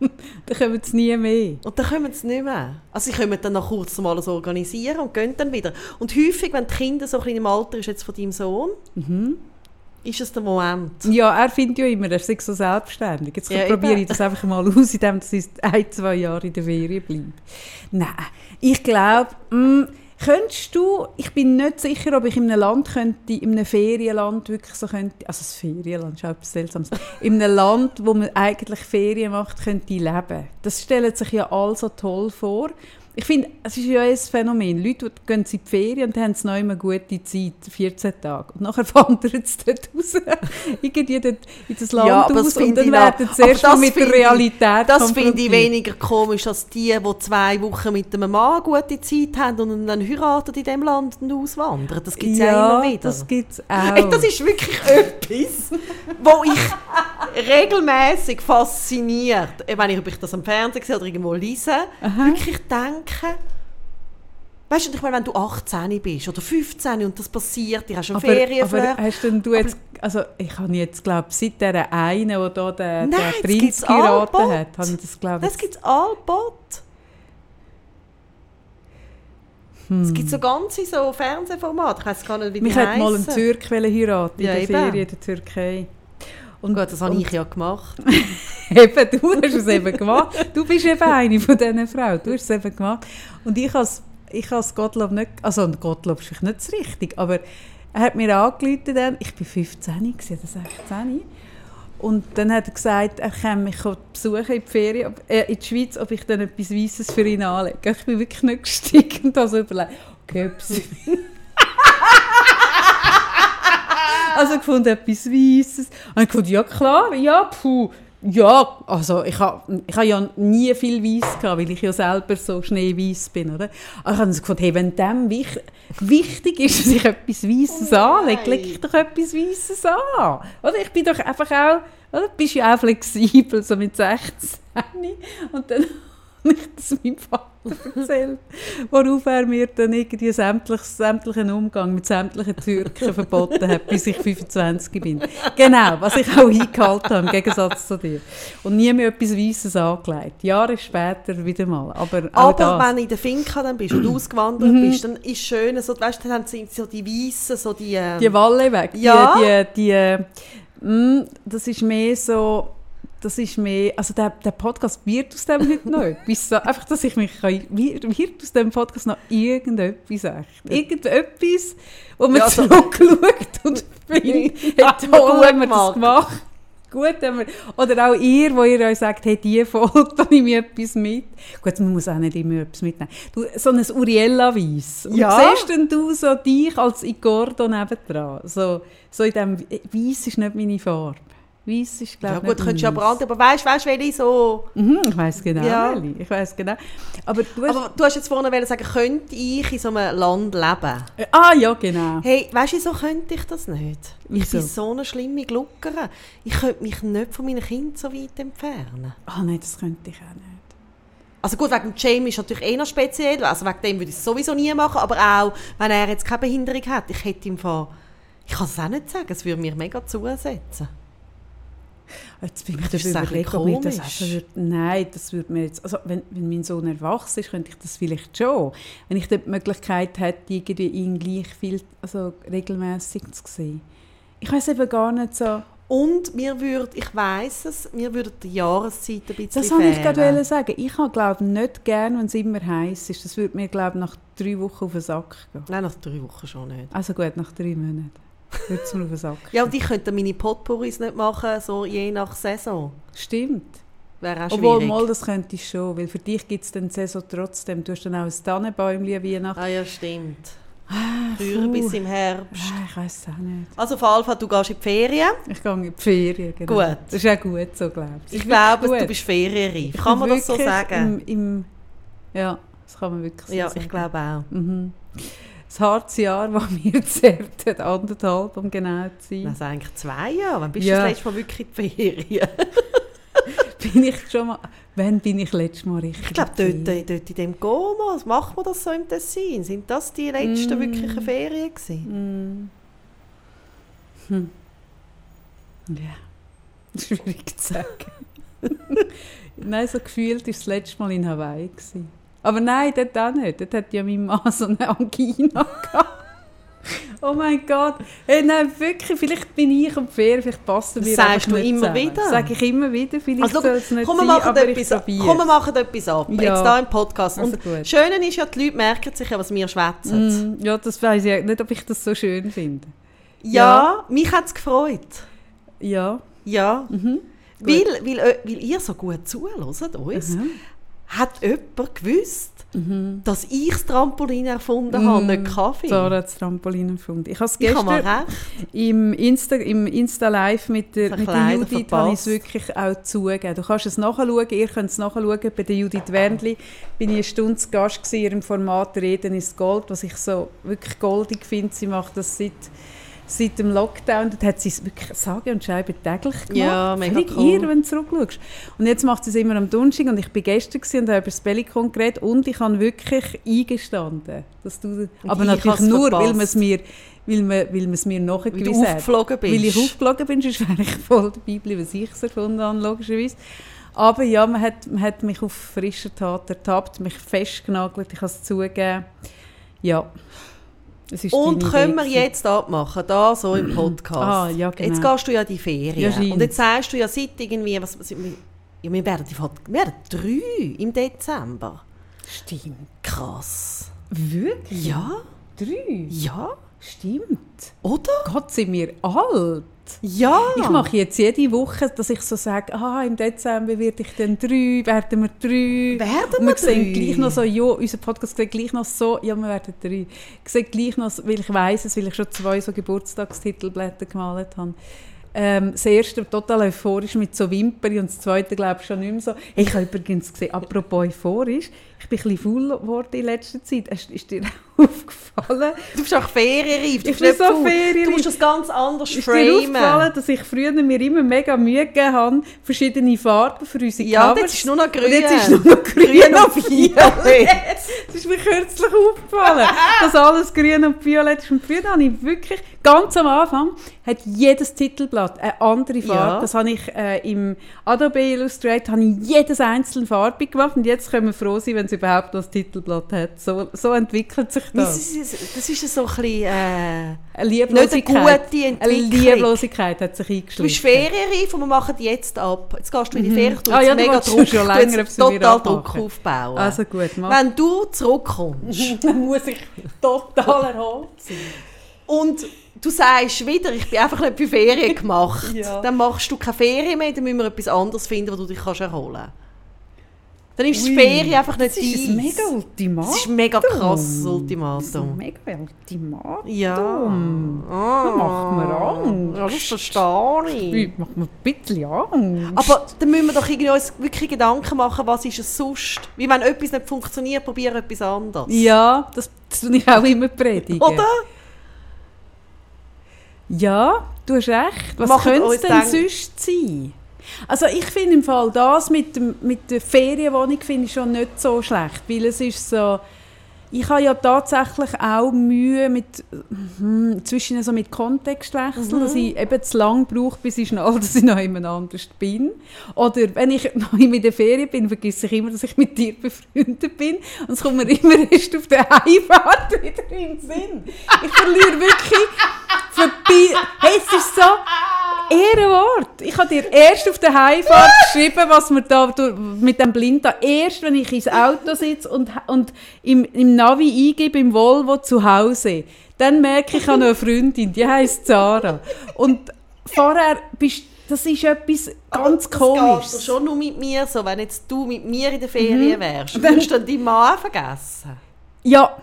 Dann kommen sie nie mehr. und dann kommen sie nicht mehr. Also sie können dann noch kurz mal alles organisieren und gehen dann wieder. Und häufig, wenn die Kinder so ein bisschen im Alter ist jetzt von deinem Sohn, Mhm. ist es der Moment. Ja, er findet ja immer, er sei so selbstständig. Jetzt Ja, probiere ich das einfach mal aus, indem ich ein, zwei Jahre in der Ferien bleibe. Nein, ich glaube, mm, könntest du, ich bin nicht sicher, ob ich in einem Land könnte, in einem Ferienland wirklich so könnte, also das Ferienland ist auch etwas Seltsames, in einem Land, wo man eigentlich Ferien macht, könnte ich leben. Das stellen sich ja alle so toll vor. Ich finde, es ist ja ein Phänomen. Leute die gehen in die Ferien und haben noch immer gute Zeit, 14 Tage. Und nachher wandern sie dort raus, irgendwie dort in das Land Ja, aus und dann ich werden sie erst mal das mit der ich- Realität Das finde ich weniger komisch als die, die zwei Wochen mit einem Mann gute Zeit haben und dann heiraten in diesem Land und auswandern. Das gibt es ja, ja, immer wieder. das gibt es auch. Hey, das ist wirklich etwas, wo ich regelmäßig fasziniert, äh, wenn ich, ob ich das am Fernsehen sehe oder irgendwo lese, wirklich denke, Weißt du, ich meine, wenn du 18 bist oder 15 und das passiert, du hast einen Aber, aber hast denn du jetzt, also ich habe jetzt, glaube seit der einen, der da den, Nein, das Prinz allbot. hat, habe ich das, glaube Das gibt es allbot. Hm. Es gibt so ganze so Fernsehformate, ich weiß gar nicht, wie Mich die hat mal ein. Türk heiraten in Ja, der eben. Ferien in der Türkei. Und Gut, das habe ich ja gemacht. eben, du hast es eben gemacht. Du bist eben eine von diesen Frauen. Du hast es eben gemacht. Und ich habe es ich has Gottlob nicht, also und Gottlob ist nicht das richtig, aber er hat mir angerufen dann, ich war 15, gewesen, oder 16. Und dann hat er gesagt, er käme mich besuchen in die Ferien, äh, in die Schweiz, ob ich dann etwas Weisses für ihn anlege. Ich bin wirklich nicht gestiegen und habe so überlegt, okay, etwas Also ich gefunden, etwas Weisses. Und ich gefunden, ja klar, ja, puh. Ja, also ich habe ich ha ja nie viel Weiss gehabt, weil ich ja selber so schneeweiß bin, oder? Aber ich habe so gefunden, hey, wenn dem wich wichtig ist, dass ich etwas Weisses anlege, lege ich doch etwas Weisses an. Oder? Ich bin doch einfach auch, oder? Bist ja auch flexibel, so mit 16. Und dann habe ich das meinem Vater erzählt, worauf er mir dann irgendwie sämtlich, sämtlichen Umgang mit sämtlichen Türken verboten hat, bis ich 25 bin. Genau, was ich auch eingehalten habe, im Gegensatz zu dir. Und nie mehr etwas Weisses angelegt. Jahre später wieder mal. Aber Aber wenn du in der Finca dann bist und ausgewandert bist, dann ist schön, so, weißt, dann haben sie so die Weißen, so die... ähm, Die Walle weg. Ja. Die, die, die, mm, das ist mehr so, das ist mehr, also der, der Podcast wird aus dem heute noch etwas. So, einfach, dass ich mich kann, wird, wird aus dem Podcast noch irgendetwas echt. Irgendetwas, wo man Ja, also- zurückschaut und findet, hey, toll haben wir das gemacht. Gut, haben wir, oder auch ihr, wo ihr euch sagt, hey, die Folge, da nehme ich etwas mit. Gut, man muss auch nicht immer etwas mitnehmen. Du, so ein Uriella-Weiss. Ja. siehst denn du so dich als Igordo nebendran? So, so in dem, Weiss ist nicht meine Farbe. Weiss ist, glaube ja ich, gut, nicht könntest du ja branden, aber weißt du, welche so... Mhm, ich weiss genau, Ja. Ich weiss genau. Aber du hast, Aber du hast jetzt vorhin sagen, könnte ich in so einem Land leben? ah, ja, genau. Hey, weißt du, so könnte ich das nicht. Ich Wieso? bin so eine schlimme Gluckere. Ich könnte mich nicht von meinen Kindern so weit entfernen. Ah, nein, das könnte ich auch nicht. Also gut, wegen Jamie ist natürlich eh noch speziell. Also wegen dem würde ich es sowieso nie machen. Aber auch, wenn er jetzt keine Behinderung hat, ich hätte ihm von... Ich kann es auch nicht sagen, es würde mir mega zusetzen. Jetzt bin ich Das ist ein bisschen das würde. Nein, das würde mir jetzt... Also, wenn, wenn mein Sohn erwachsen ist, könnte ich das vielleicht schon. Wenn ich die Möglichkeit hätte, irgendwie ihn gleich viel, also regelmäßig zu sehen. Ich weiß eben gar nicht so... Und mir würde, ich weiss es, mir würde die Jahreszeit ein bisschen Das wollte ich gerade sagen. Ich habe, glaube nicht gern, wenn es immer heiß ist. Das würde mir, glaube nach drei Wochen auf den Sack gehen. Nein, nach drei Wochen schon nicht. Also gut, nach drei Monaten auf den Sack Ja, und ich könnte meine Potpourris nicht machen, so je nach Saison. Stimmt. Wäre auch Obwohl, mal, das könnte ich schon. Weil für dich gibt es dann die Saison trotzdem. Du hast dann auch ein Tannenbäumchen an Weihnachten. Ah ja, stimmt. Früher puh. bis im Herbst. Ah, ich weiß es auch nicht. Also auf Fall, du gehst in die Ferien. Ich gehe in die Ferien. Genau. Gut. Das ist auch gut so, glaube ich. Ich glaube, Gut. du bist ferienreif. Kann man das so sagen? Im, im, ja, das kann man wirklich so ja, sagen. ich glaube auch. Mhm. Das harte Jahr, das mir zerrt hat, anderthalb, um genau zu sein. Also eigentlich zwei Jahre. Wann bist Ja. du das letzte Mal wirklich in die Ferien? bin ich schon mal, wann bin ich letztes Mal richtig? Ich glaube, dort, dort in dem Goma, macht man das so im Tessin? Sind das die letzten Mm. wirklichen Ferien gewesen? Mm. Hm. Ja, schwierig zu sagen. nein, so gefühlt war das letzte Mal in Hawaii. Gewesen. Aber nein, dort auch nicht. Dort hat ja mein Mann so eine Angina gehabt. Oh mein Gott. Hey, nein, wirklich, vielleicht bin ich am Ferien, vielleicht passen wir sagst du immer zusammen. wieder. Das sage ich immer wieder, vielleicht Also, soll es nicht komm, wir sein, machen aber ich etwas, probiere komm, wir machen etwas ab. Ja. Jetzt hier im Podcast. Also Und gut. das Schöne ist ja, die Leute merken sich ja, was wir schwätzen. Mm, ja, das weiß ich nicht, ob ich das so schön finde. Ja, mich hat es gefreut. Ja. Ja. Mhm. Weil, weil, äh, weil ihr so gut zuhört uns, Mhm. Hat jemand gewusst, Mhm. dass ich das Trampolin erfunden habe, Mm, nicht Kaffee. Sarah hat das Trampolin erfunden. Ich habe es habe gestern recht. im Insta, im Insta Live mit der, mit der Judith habe ich wirklich auch zugegeben. Du kannst es nachschauen, ihr könnt es nachschauen. Bei der Judith Wernli bin ich eine Stunde zu Gast in ihrem Format «Reden ist Gold», was ich so wirklich goldig finde. Sie macht das seit, seit dem Lockdown, dort hat sie es wirklich sage und schreibe täglich gemacht. Ja, mega Völlig cool. irre, wenn du zurückschaust. Und jetzt macht sie es immer am Donnerstag und ich bin gestern und habe über das Bellikon geredet und ich habe wirklich eingestanden. Dass du, aber ich natürlich habe nur, weil man es mir, weil man, weil man es mir nachgewiesen hat. aufgeflogen bist. Weil ich aufgeflogen bin, sonst wäre ich voll dabei geblieben, was ich es erfunden habe, logischerweise. Aber ja, man hat, man hat mich auf frischer Tat ertappt, mich festgenagelt, ich kann es zugeben. Ja, Und können wir jetzt abmachen, da so im Podcast. Ah, ja, genau. Jetzt gehst du ja in die Ferien. Ja, und jetzt sagst du ja seit irgendwie, was, was, ja, wir werden, wir werden drei im Dezember. Stimmt. Krass. Wirklich? Ja? Drei? Ja? Stimmt. Oder? Gott, sind wir alt. Ja. Ich mache jetzt jede Woche, dass ich so sage, ah, im Dezember werde ich dann drei, werden wir drei. Werden wir sehen drei? gleich noch so, ja, unser Podcast sieht gleich noch so, ja, wir werden drei. Ich sehe gleich noch, weil ich weiss es, weil ich schon zwei so Geburtstagstitelblätter gemalt habe. Ähm, das erste total euphorisch mit so Wimpern und das zweite glaube ich schon nicht mehr so. Ich habe übrigens gesehen, apropos euphorisch, ich bin ein bisschen faul geworden in letzter Zeit. Ist, ist dir aufgefallen? Du bist auch ferienreif. Du Ich bist so ferienreif. Du musst das ganz anders Ist dir aufgefallen, framen. dass ich früher mir immer mega Mühe gegeben habe, verschiedene Farben für unsere Ja, Covers? jetzt ist nur noch grün. Und jetzt ist nur noch grün, Grün und violett. Das ist mir kürzlich aufgefallen, dass alles grün und violett ist. Und früher habe ich wirklich, ganz am Anfang, hat jedes Titelblatt eine andere Farbe. Ja. Das habe ich äh, im Adobe Illustrator habe ich jedes einzelne farbig gemacht. Und jetzt können wir froh sein, wenn es überhaupt noch ein Titelblatt hat. So, so entwickelt sich Das das. ist, das ist so ein bisschen... Äh, Eine nicht eine Lieblosigkeit. gute Eine Entwicklung. Lieblosigkeit hat sich Du eingeschlichen. bist ferienreif und wir machen jetzt ab. Jetzt gehst du in die Ferien, du Ah, ja, du mega Druck, schon du länger, total. Druck aufbauen. Also gut, mach. Wenn du zurückkommst Dann muss ich total erholt sein. und du sagst wieder, ich bin einfach nicht für Ferien gemacht, Ja. dann machst du keine Ferien mehr, dann müssen wir etwas anderes finden, wo du dich kannst erholen kannst. Dann ist die Ui, Ferien einfach nicht Das ist ein mega Ultimatum. Das ist ein mega krasses Das ist ein Ultimatum. mega Ultimatum. Ja. Da macht mir Angst. Ja, das verstehe ich. Ich macht mir ein bisschen Angst. Aber dann müssen wir doch irgendwie uns wirklich Gedanken machen, was ist es sonst? Wie wenn etwas nicht funktioniert, probiere etwas anderes. ja, das, das tue ich auch immer predigen. Oder? Ja, du hast recht. Was könnte es denn sonst sein? Also ich finde im Fall das mit, dem, mit der Ferienwohnung finde ich schon nicht so schlecht, weil es ist so, ich habe ja tatsächlich auch Mühe mit, hm, zwischen so mit Kontextwechsel, dass ich eben zu lang brauche, bis ich schnell, dass ich noch jemand anders bin. Oder wenn ich noch in der Ferien bin, vergesse ich immer, dass ich mit dir befreundet bin und es kommt mir immer erst auf der Heimfahrt wieder in den Sinn. Ich verliere wirklich vorbei. Hey, es ist so Ehrenwort. Ich habe dir erst auf der Heimfahrt geschrieben, was wir da mit dem Blind da erst, wenn ich ins Auto sitze und, und im, im Navi eingebe, im Volvo zu Hause, dann merke ich, ich habe noch eine Freundin, die heißt Sarah. Und vorher bist das ist etwas ganz Das komisches. geht schon nur mit mir so. Wenn jetzt du mit mir in der Ferien Mhm. wärst, würdest du dann deinen Mann vergessen? Ja.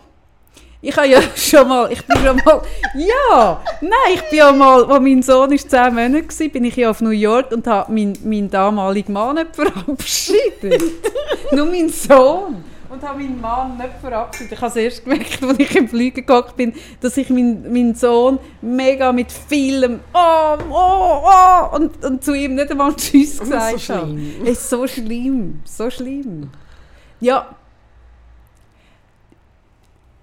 Ich habe ja schon mal, ich bin schon mal, ja, nein, ich bin ja mal, als mein Sohn ist zehn Monate war, bin ich ja auf New York und habe meinen mein damaligen Mann nicht verabschiedet. Nur mein Sohn. Und habe meinen Mann nicht verabschiedet. Ich habe es erst gemerkt, als ich im Flieger gegangen bin, dass ich meinen mein Sohn mega mit vielem «Oh, oh, oh» und, und zu ihm nicht einmal «Tschüss» ist gesagt so habe. schlimm. Es ist so schlimm, so schlimm. Ja,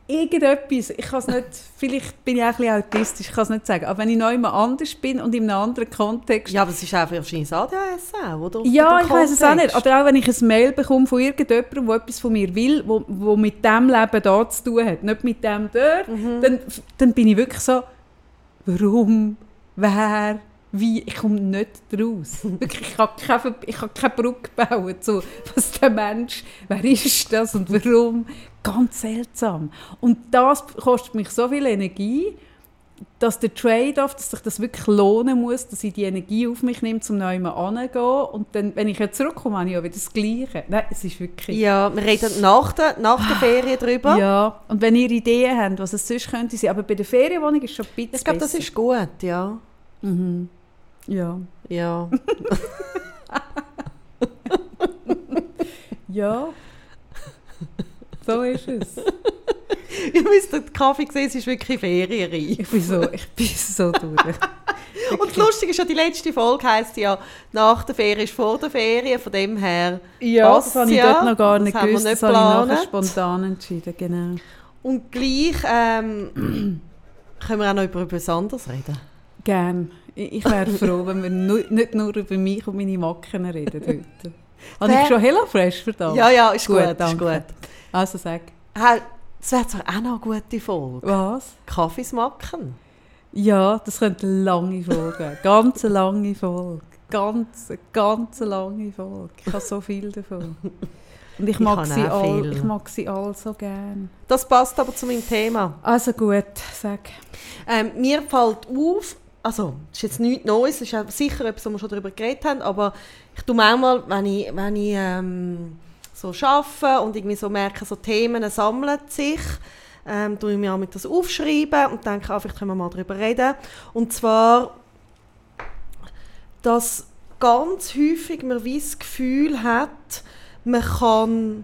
irgendetwas, ich kann es nicht, vielleicht bin ich auch ein bisschen autistisch, ich kann es nicht sagen, aber wenn ich noch immer anders bin und in einem anderen Kontext, Ja, aber es ist auch wahrscheinlich ADHS auch, oder? ja, ich weiß es auch nicht, oder auch wenn ich ein Mail bekomme von irgendjemandem, der etwas von mir will, wo, wo mit dem Leben da zu tun hat, nicht mit dem dort, Mhm. dann, dann bin ich wirklich so, warum, wer, wie, ich komme nicht raus. Wirklich, ich kann keine, ich kann keine Brücke bauen zu, was der Mensch, wer ist das und warum. Ganz seltsam. Und das kostet mich so viel Energie, dass der Trade-off, dass sich das wirklich lohnen muss, dass ich die Energie auf mich nehme, um neu anzugehen. Und dann, wenn ich jetzt zurückkomme, habe ich ja wieder das Gleiche. Nein, es ist wirklich... Ja, wir reden nach der, nach der Ferien drüber. Ja, und wenn ihr Ideen habt, was es sonst könnte sein, aber bei der Ferienwohnung ist schon ein bisschen Ich glaube, das ist gut, ja. Mhm. Ja. Ja. Ja. so ist es. Ihr müsst den Kaffee sehen, es ist wirklich ferienreich. Ich bin so, ich bin so durch. Und das Lustige ist ja, die letzte Folge heisst ja, nach der Ferie ist vor der Ferie, von dem her Ja, das habe ich ja. dort noch gar nicht Das gewusst. nicht Das habe ich nachher spontan entschieden, genau. Und gleich ähm, können wir auch noch über etwas anderes reden. Gern. Ich, wäre froh, wenn wir nicht nur über mich und meine Macken reden heute. Habe ich schon HelloFresh verdammt? Ja, ja, ist gut, ist danke. gut. Also sag, Hey, Das wäre zwar auch noch eine gute Folge. was? Kaffeesmacken. Ja, das könnte eine lange Folge. Ganz eine lange Folge. Ganz, eine ganz lange Folge. Ich habe so viel davon. Und ich Ich mag, habe sie all, viel. ich mag sie all so gern. Das passt aber zu meinem Thema. Also gut, sag. Ähm, mir fällt auf, also das ist jetzt nichts Neues, das ist sicher etwas, wo wir schon darüber geredet haben, aber ich tue manchmal, wenn ich, wenn ich ähm, so arbeite und irgendwie so merke, so Themen sammeln sich, ähm, tue ich mir auch mit das aufschreiben und denke, ah, vielleicht können wir mal darüber reden. Und zwar, dass ganz häufig man wie das Gefühl hat, man kann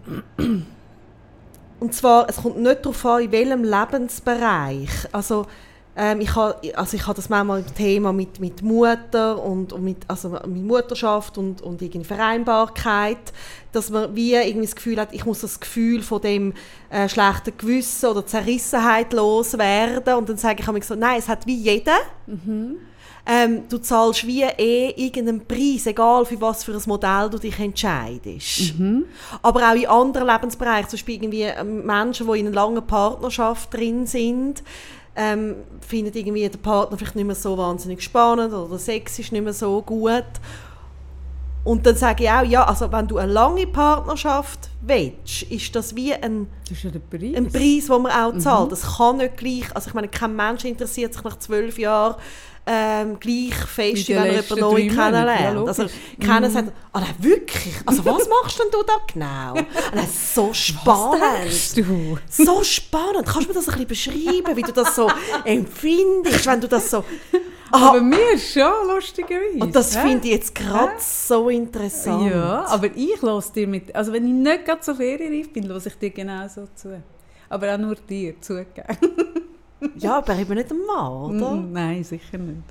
und zwar, es kommt nicht darauf an, in welchem Lebensbereich. Also, ähm, ich habe also ich ha das manchmal im Thema mit, mit Mutter und, und mit, also mit Mutterschaft und, und irgendwie Vereinbarkeit, dass man wie irgendwie das Gefühl hat, ich muss das Gefühl von dem äh, schlechten Gewissen oder Zerrissenheit loswerden. Und dann sage ich immer so, nein, es hat wie jeder. Ähm, du zahlst wie eh irgendeinen Preis, egal für was für ein Modell du dich entscheidest. Aber auch in anderen Lebensbereichen, zum Beispiel irgendwie ähm, Menschen, die in einer langen Partnerschaft drin sind, ähm, finden irgendwie der Partner vielleicht nicht mehr so wahnsinnig spannend oder der Sex ist nicht mehr so gut. Und dann sage ich auch, ja, also wenn du eine lange Partnerschaft willst, ist das wie ein Das ist ja Preis. ein Preis, den man auch zahlt. Mhm. Das kann nicht gleich, also ich meine, kein Mensch interessiert sich nach zwölf Jahren ähm, gleich fest, Wie wenn er jemanden neu ja, kennenlernt. also keiner sagt, ah wirklich? Also was machst denn du da genau? Ah, nein, so spannend. du? So spannend. Kannst du mir das ein bisschen beschreiben, wie du das so empfindest, wenn du das so... Ah, Aber mir schon, lustigerweise. und das finde ich jetzt gerade so interessant. Ja, aber ich lasse dir mit. Also, wenn ich nicht gerade so ferienreif bin, lasse ich dir genauso zu. Aber auch nur dir zugeben. Ja, aber eben nicht einmal, oder? Mm, Nein, sicher nicht.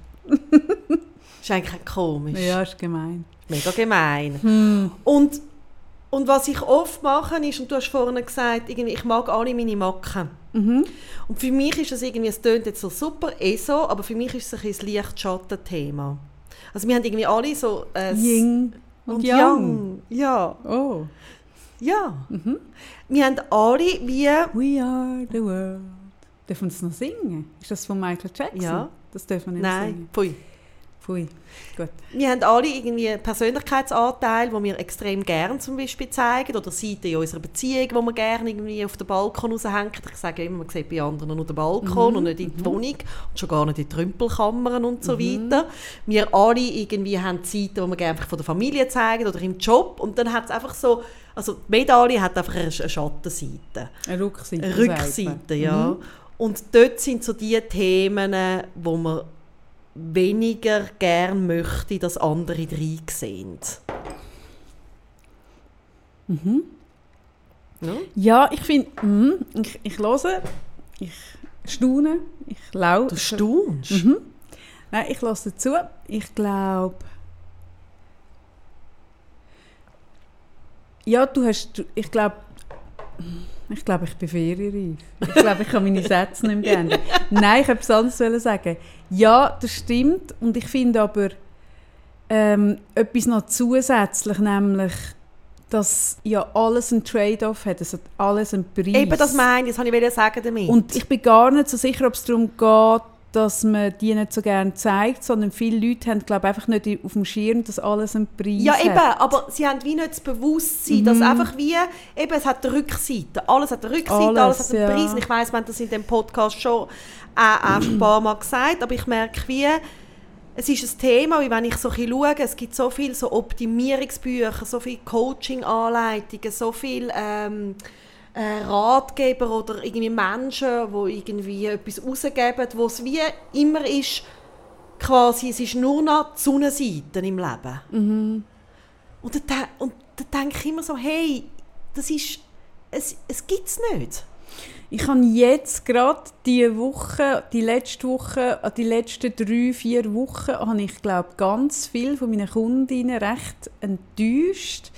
Ist eigentlich komisch. Ja, ist gemein. Mega gemein. Hm. Und, und was ich oft mache, ist, und du hast vorhin gesagt, irgendwie, ich mag alle meine Macken. Mhm. Und für mich ist das irgendwie, es tönt jetzt so super eh so, aber für mich ist es ein bisschen das Licht-Schatten-Thema. Also wir haben irgendwie alle so... Äh, Ying und, und Yang. Yang. Ja, Oh. ja. Mhm. Wir haben alle wie... We are the world. Dürfen wir es noch singen? Ist das von Michael Jackson? Ja. Das dürfen wir nicht Nein, singen. pfui. Pfui. Gut. Wir haben alle irgendwie einen Persönlichkeitsanteil, den wir extrem gerne zum Beispiel zeigen, oder Seiten in unserer Beziehung, die wir gerne irgendwie auf den Balkon raushängen. Ich sage immer, man sieht bei anderen nur den Balkon Mhm, und nicht in die Wohnung und schon gar nicht in die Trümpelkammern und so weiter. Wir alle irgendwie haben Seiten, die wir gerne einfach von der Familie zeigen oder im Job und dann hat es einfach so, also die Medaille hat einfach eine Schattenseite. Eine Rückseite. Eine. Rückseite, ja. Und dort sind so die Themen, wo man weniger gern möchte, dass andere drin sehen. Mhm. Ja? Ja, ich finde, mhm, ich, ich höre, ich staune, ich lausche. Du staunst. Mhm. Nein, ich lasse dazu. Ich glaube. Ja, du hast. Ich glaube. Ich glaube, ich bin ferienreif. Ich glaube, ich kann meine Sätze nicht mehr gerne. Nein, ich wollte etwas anderes wollen sagen. Ja, das stimmt. Und ich finde aber ähm, etwas noch zusätzlich, nämlich, dass ja alles einen Trade-off hat. Es hat alles einen Preis. Eben das meine ich, das wollte ich sagen damit. Und ich bin gar nicht so sicher, ob es darum geht, dass man die nicht so gerne zeigt, sondern viele Leute haben, glaube einfach nicht auf dem Schirm, dass alles einen Preis ja, hat. eben, aber sie haben wie nicht das Bewusstsein, dass einfach wie, eben, es hat eine Rückseite. Alles hat eine Rückseite, alles, Alles, hat einen ja. Preis. Und ich weiss, wir haben das in dem Podcast schon auch, auch schon ein paar Mal gesagt, aber ich merke wie, es ist ein Thema, wie wenn ich so ein schaue, es gibt so viele so Optimierungsbücher, so viele Coaching-Anleitungen, so viele ähm, äh, Ratgeber oder irgendwie Menschen, die irgendwie etwas rausgeben, wo es wie immer ist, quasi, es ist nur noch die Sonnenseite im Leben. Und dann, und dann denke ich immer so, hey, das ist, es, es gibt es nicht. Ich habe jetzt gerade die Woche, die letzte Woche, äh, die letzten drei, vier Wochen, habe ich glaube ganz viel von meinen Kundinnen recht enttäuscht,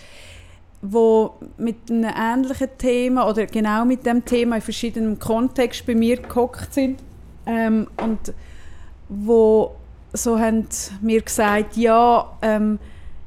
wo mit einem ähnlichen Thema oder genau mit dem Thema in verschiedenen Kontext bei mir gehockt sind ähm, und wo so haben mir gesagt, ja, ähm,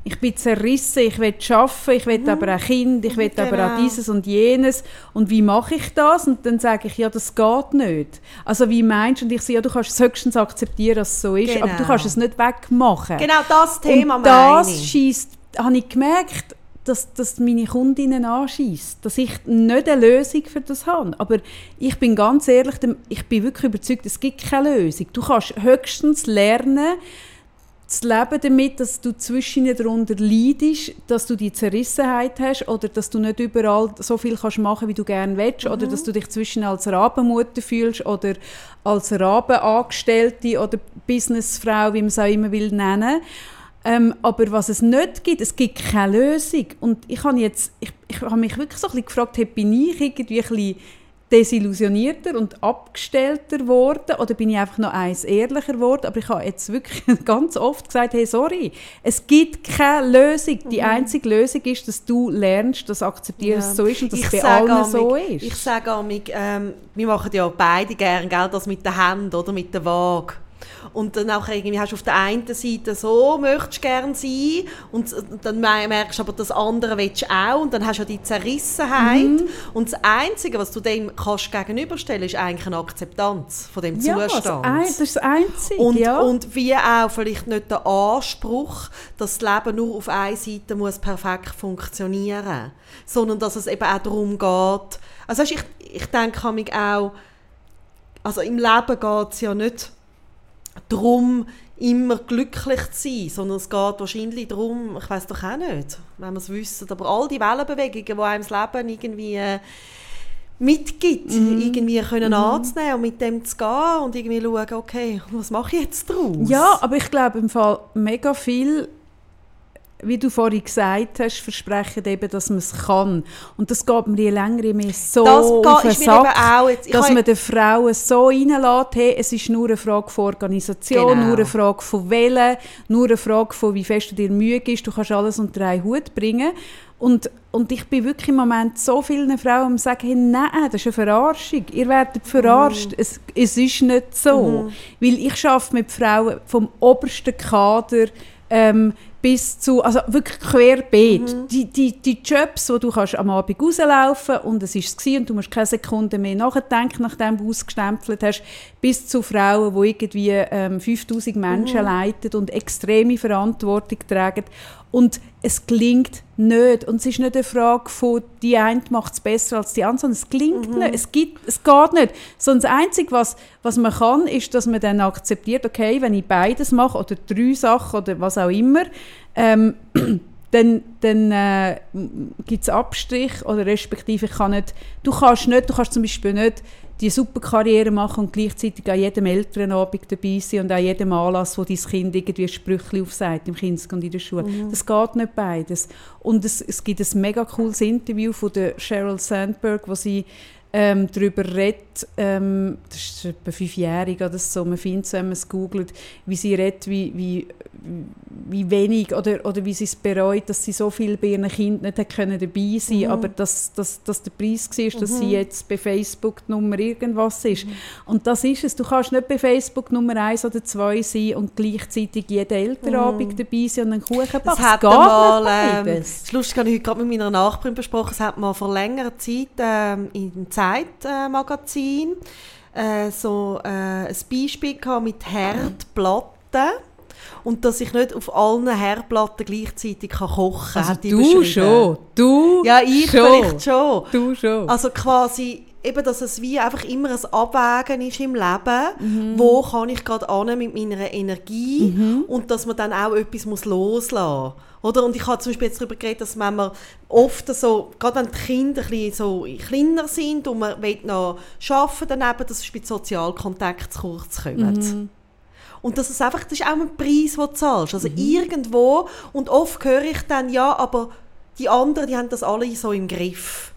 ich bin zerrissen, ich will arbeiten, ich will mhm. aber auch Kind, ich will genau. aber auch dieses und jenes. Und wie mache ich das? Und dann sage ich, ja, das geht nicht. Also wie meinst du? Und ich sage, ja, du kannst es höchstens akzeptieren, dass es so ist, genau. aber du kannst genau. es nicht wegmachen. Genau das Thema und das schießt, habe ich gemerkt, dass, dass meine Kundinnen anschießt, dass ich nicht eine Lösung für das habe. Aber ich bin ganz ehrlich, ich bin wirklich überzeugt, es gibt keine Lösung. Du kannst höchstens lernen, zu leben damit, dass du zwischen darunter leidest, dass du die Zerrissenheit hast oder dass du nicht überall so viel kannst machen, wie du gerne willst mhm. oder dass du dich zwischen als Rabenmutter fühlst oder als Rabenangestellte oder Businessfrau, wie man es auch immer will nennen. Ähm, aber was es nicht gibt, es gibt keine Lösung. Und ich habe jetzt, ich, ich habe mich wirklich so ein bisschen gefragt, bin ich irgendwie ein bisschen desillusionierter und abgestellter geworden oder bin ich einfach noch eins ehrlicher geworden? Aber ich habe jetzt wirklich ganz oft gesagt, hey, sorry, es gibt keine Lösung. Die mhm. einzige Lösung ist, dass du lernst, dass akzeptierst, ja. so ist und dass es bei allen amig, so ist. Ich sage auch, ähm, wir machen ja beide gerne gell, das mit der Hand oder mit der Waage. Und dann auch irgendwie hast du auf der einen Seite so, möchtest gerne sein und dann merkst du aber, das andere willst du auch und dann hast du ja die Zerrissenheit mhm. und das Einzige, was du dem kannst gegenüberstellen, ist eigentlich eine Akzeptanz von dem ja, Zustand. Das ist das Einzige, und, ja. und wie auch vielleicht nicht der Anspruch, dass das Leben nur auf einer Seite muss perfekt funktionieren sondern dass es eben auch darum geht, also ich, ich denke mich auch, also im Leben geht es ja nicht darum, immer glücklich zu sein, sondern es geht wahrscheinlich darum, ich weiß doch auch nicht, wenn wir es wissen, aber all die Wellenbewegungen, die einem das Leben irgendwie äh, mitgibt, mm. irgendwie können mm. anzunehmen und mit dem zu gehen und irgendwie schauen, okay, was mache ich jetzt daraus? Ja, aber ich glaube im Fall mega viel wie du vorhin gesagt hast, versprechen eben, dass man es kann. Und das geht mir je länger je mehr so das auf den Sack, auch jetzt, dass man den Frauen so reinlässt, hey, es ist nur eine Frage von Organisation, genau. nur eine Frage von Wählen, nur eine Frage von, wie fest du dir Mühe gibst, du kannst alles unter einen Hut bringen. Und, und ich bin wirklich im Moment so vielen Frauen, die sagen, hey, nein, das ist eine Verarschung. Ihr werdet verarscht. Mm. Es, es ist nicht so. Mm. Weil ich arbeite mit Frauen vom obersten Kader, ähm, bis zu, also wirklich querbeet. Mhm. Die, die, die Jobs, wo du kannst am Abend rauslaufen und es ist es und du musst keine Sekunde mehr nachdenken, nachdem du ausgestempelt hast, bis zu Frauen, die irgendwie ähm, 5000 Menschen mhm. leiten und extreme Verantwortung tragen. Und es klingt nicht. Und es ist nicht eine Frage von, die eine macht es besser als die andere, sondern es klingt mhm. nicht. Es, gibt, es geht nicht. Sondern das Einzige, was, was man kann, ist, dass man dann akzeptiert, okay, wenn ich beides mache oder drei Sachen oder was auch immer, ähm, dann, dann äh, gibt es Abstrich oder respektive ich kann nicht, du kannst nicht, du kannst zum Beispiel nicht die super Karriere machen und gleichzeitig an jedem Elternabend dabei sein und an jedem Anlass, wo dein Kind irgendwie Sprüche aufsagt im Kindes- und in der Schule. Mhm. Das geht nicht beides. Und es, es gibt ein mega cooles Interview von der Sheryl Sandberg, wo sie ähm, darüber redet, ähm, das ist etwa fünfjährig oder so, man findet es, wenn man es googelt, wie sie redet, wie, wie, wie wenig oder, oder wie sie es bereut, dass sie so viel bei ihren Kindern nicht können dabei sein mhm. aber dass, dass, dass der Preis war, mhm. dass sie mhm. jetzt bei Facebook Nummer irgendwas ist. Mhm. Und das ist es, du kannst nicht bei Facebook Nummer eins oder zwei sein und gleichzeitig jeden Elternabend mhm. dabei sein und einen Kuchen backen. Das hat mal, ähm, das lustig, habe ich heute gerade mit meiner Nachbarin besprochen, es hat mal vor längerer Zeit ähm, in Zeitmagazin äh, so äh, ein Beispiel mit Herdplatten und dass ich nicht auf allen Herdplatten gleichzeitig kann kochen kann. Also du schon, du Ja, ich schon. vielleicht schon. Du schon. Also quasi eben, dass es wie einfach immer ein Abwägen ist im Leben, mhm. wo kann ich gerade an mit meiner Energie mhm. und dass man dann auch etwas muss loslassen muss. Oder? Und ich habe zum Beispiel jetzt darüber geredet, dass wenn man oft so, gerade wenn die Kinder ein bisschen so kleiner sind und man will noch arbeiten daneben, dass es bei Sozialkontakt zu kurz kommt. Mhm. Und das ist einfach, das ist auch ein Preis, den du zahlst. Also mhm. irgendwo, und oft höre ich dann, ja, aber die anderen, die haben das alle so im Griff.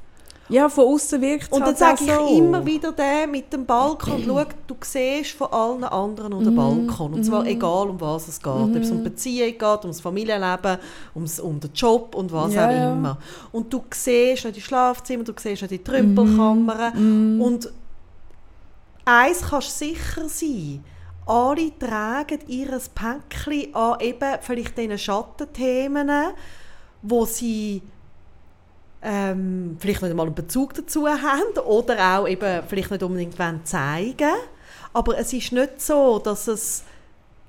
Ja, von außen wirkt es Und dann halt sage ich so. immer wieder den mit dem Balkon, schau, du siehst von allen anderen um den Balkon. Und zwar egal, um was es geht. Ob es um Beziehung geht, um das Familienleben, ums, um den Job und was Ja, auch immer. Und du siehst nicht die Schlafzimmer, du siehst nicht die Trümpelkammern. Und eins kannst du sicher sein, alle tragen ihr Päckchen an eben vielleicht diesen Schattenthemen, wo sie ähm, vielleicht nicht einmal einen Bezug dazu haben oder auch eben vielleicht nicht unbedingt wollen zeigen Aber es ist nicht so, dass es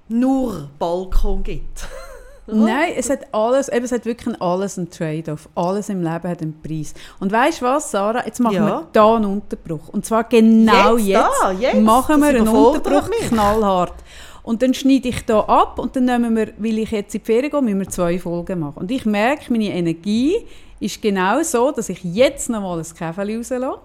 nur Balkon gibt. Nein, es hat alles, eben, es hat wirklich alles einen Trade-off. Alles im Leben hat einen Preis. Und weißt du was, Sarah? Jetzt machen Ja. wir da einen Unterbruch. Und zwar genau Jetzt, jetzt, da, jetzt. machen wir Das einen Unterbruch mich. knallhart. Und dann schneide ich da ab und dann nehmen wir, weil ich jetzt in die Ferien gehe, müssen wir zwei Folgen machen. Und ich merke, meine Energie ist genau so, dass ich jetzt noch mal ein Käferchen rauslasse.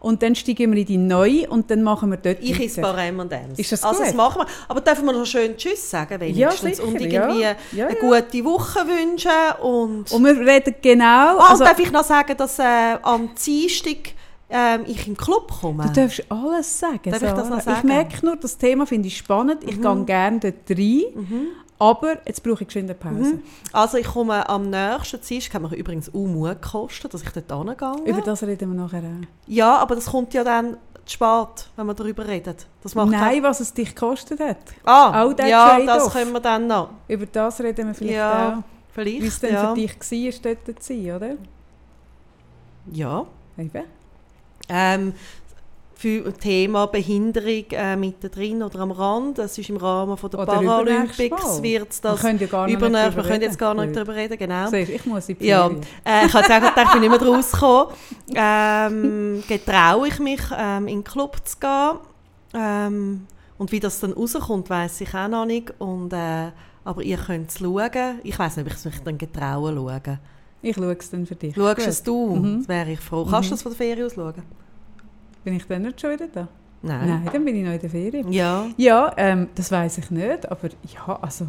Und dann steigen wir in die neue und dann machen wir dort Ich esse weiter. paar M&M's. Ist das also das gut? machen wir. Aber dürfen wir noch schön Tschüss sagen wenigstens? sicher, und ja. irgendwie Ja, eine ja. gute Woche wünschen. Und, Und wir reden genau... Ah, also, darf ich noch sagen, dass äh, am Dienstag ähm, ich im Club komme? Du darfst alles sagen. Darf ich das noch sagen? Mhm. Ich merke nur, das Thema finde ich spannend. Ich gehe gerne dort rein. Aber jetzt brauche ich geschwind eine Pause. Also ich komme am nächsten Dienstag, hat mir übrigens auch Mut gekostet, dass ich dort hingehe. Über das reden wir nachher auch. Ja, aber das kommt ja dann zu spät, wenn wir darüber reden. Das macht Nein, was es dich gekostet hat. Ah, der ja, das können wir dann noch. Über das reden wir vielleicht Ja, auch. Wie es vielleicht, denn ja. für dich war, dort zu sein, oder? Ja. Eben. Ähm, für Thema Behinderung äh, mittendrin oder am Rand, das ist im Rahmen von der Oder Paralympics, wird Wir das ja gar nicht übernächst, wir können jetzt gar nicht darüber reden, genau. Siehst, ich muss in die Ja, äh, ich habe jetzt auch gedacht, ich bin nicht mehr rausgekommen. Ähm, getraue ich mich, ähm, in den Club zu gehen. Ähm, und wie das dann rauskommt, weiß ich auch noch nicht. Und, äh, aber ihr könnt es schauen. Ich weiß nicht, ob ich es mich dann getraue schauen. Ich schaue es dann für dich. Schaust es du? Mhm. Das wäre ich froh. Kannst Mhm. du das von der Ferien aus schauen? Bin ich dann nicht schon wieder da? Nein. Nein, dann bin ich noch in der Ferien. Ja. Ja, ähm, das weiß ich nicht, aber ja, also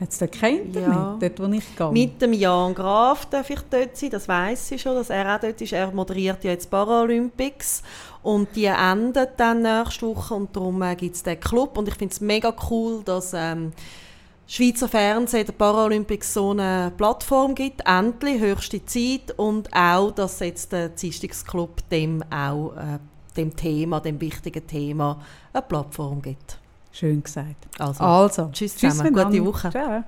hat es da kein Internet, Ja. dort wo ich gehe? Mit dem Jan Graf darf ich dort sein, das weiß ich schon, dass er auch dort ist. Er moderiert ja jetzt Paralympics und die endet dann nächste Woche und darum äh, gibt es den Club und ich finde es mega cool, dass ähm, Schweizer Fernsehen der Paralympics so eine Plattform gibt, endlich, höchste Zeit und auch, dass jetzt der Dienstagsclub dem auch äh, dem Thema, dem wichtigen Thema eine Plattform gibt. Schön gesagt. Also, Also, Tschüss zusammen, gute. Woche. Ciao.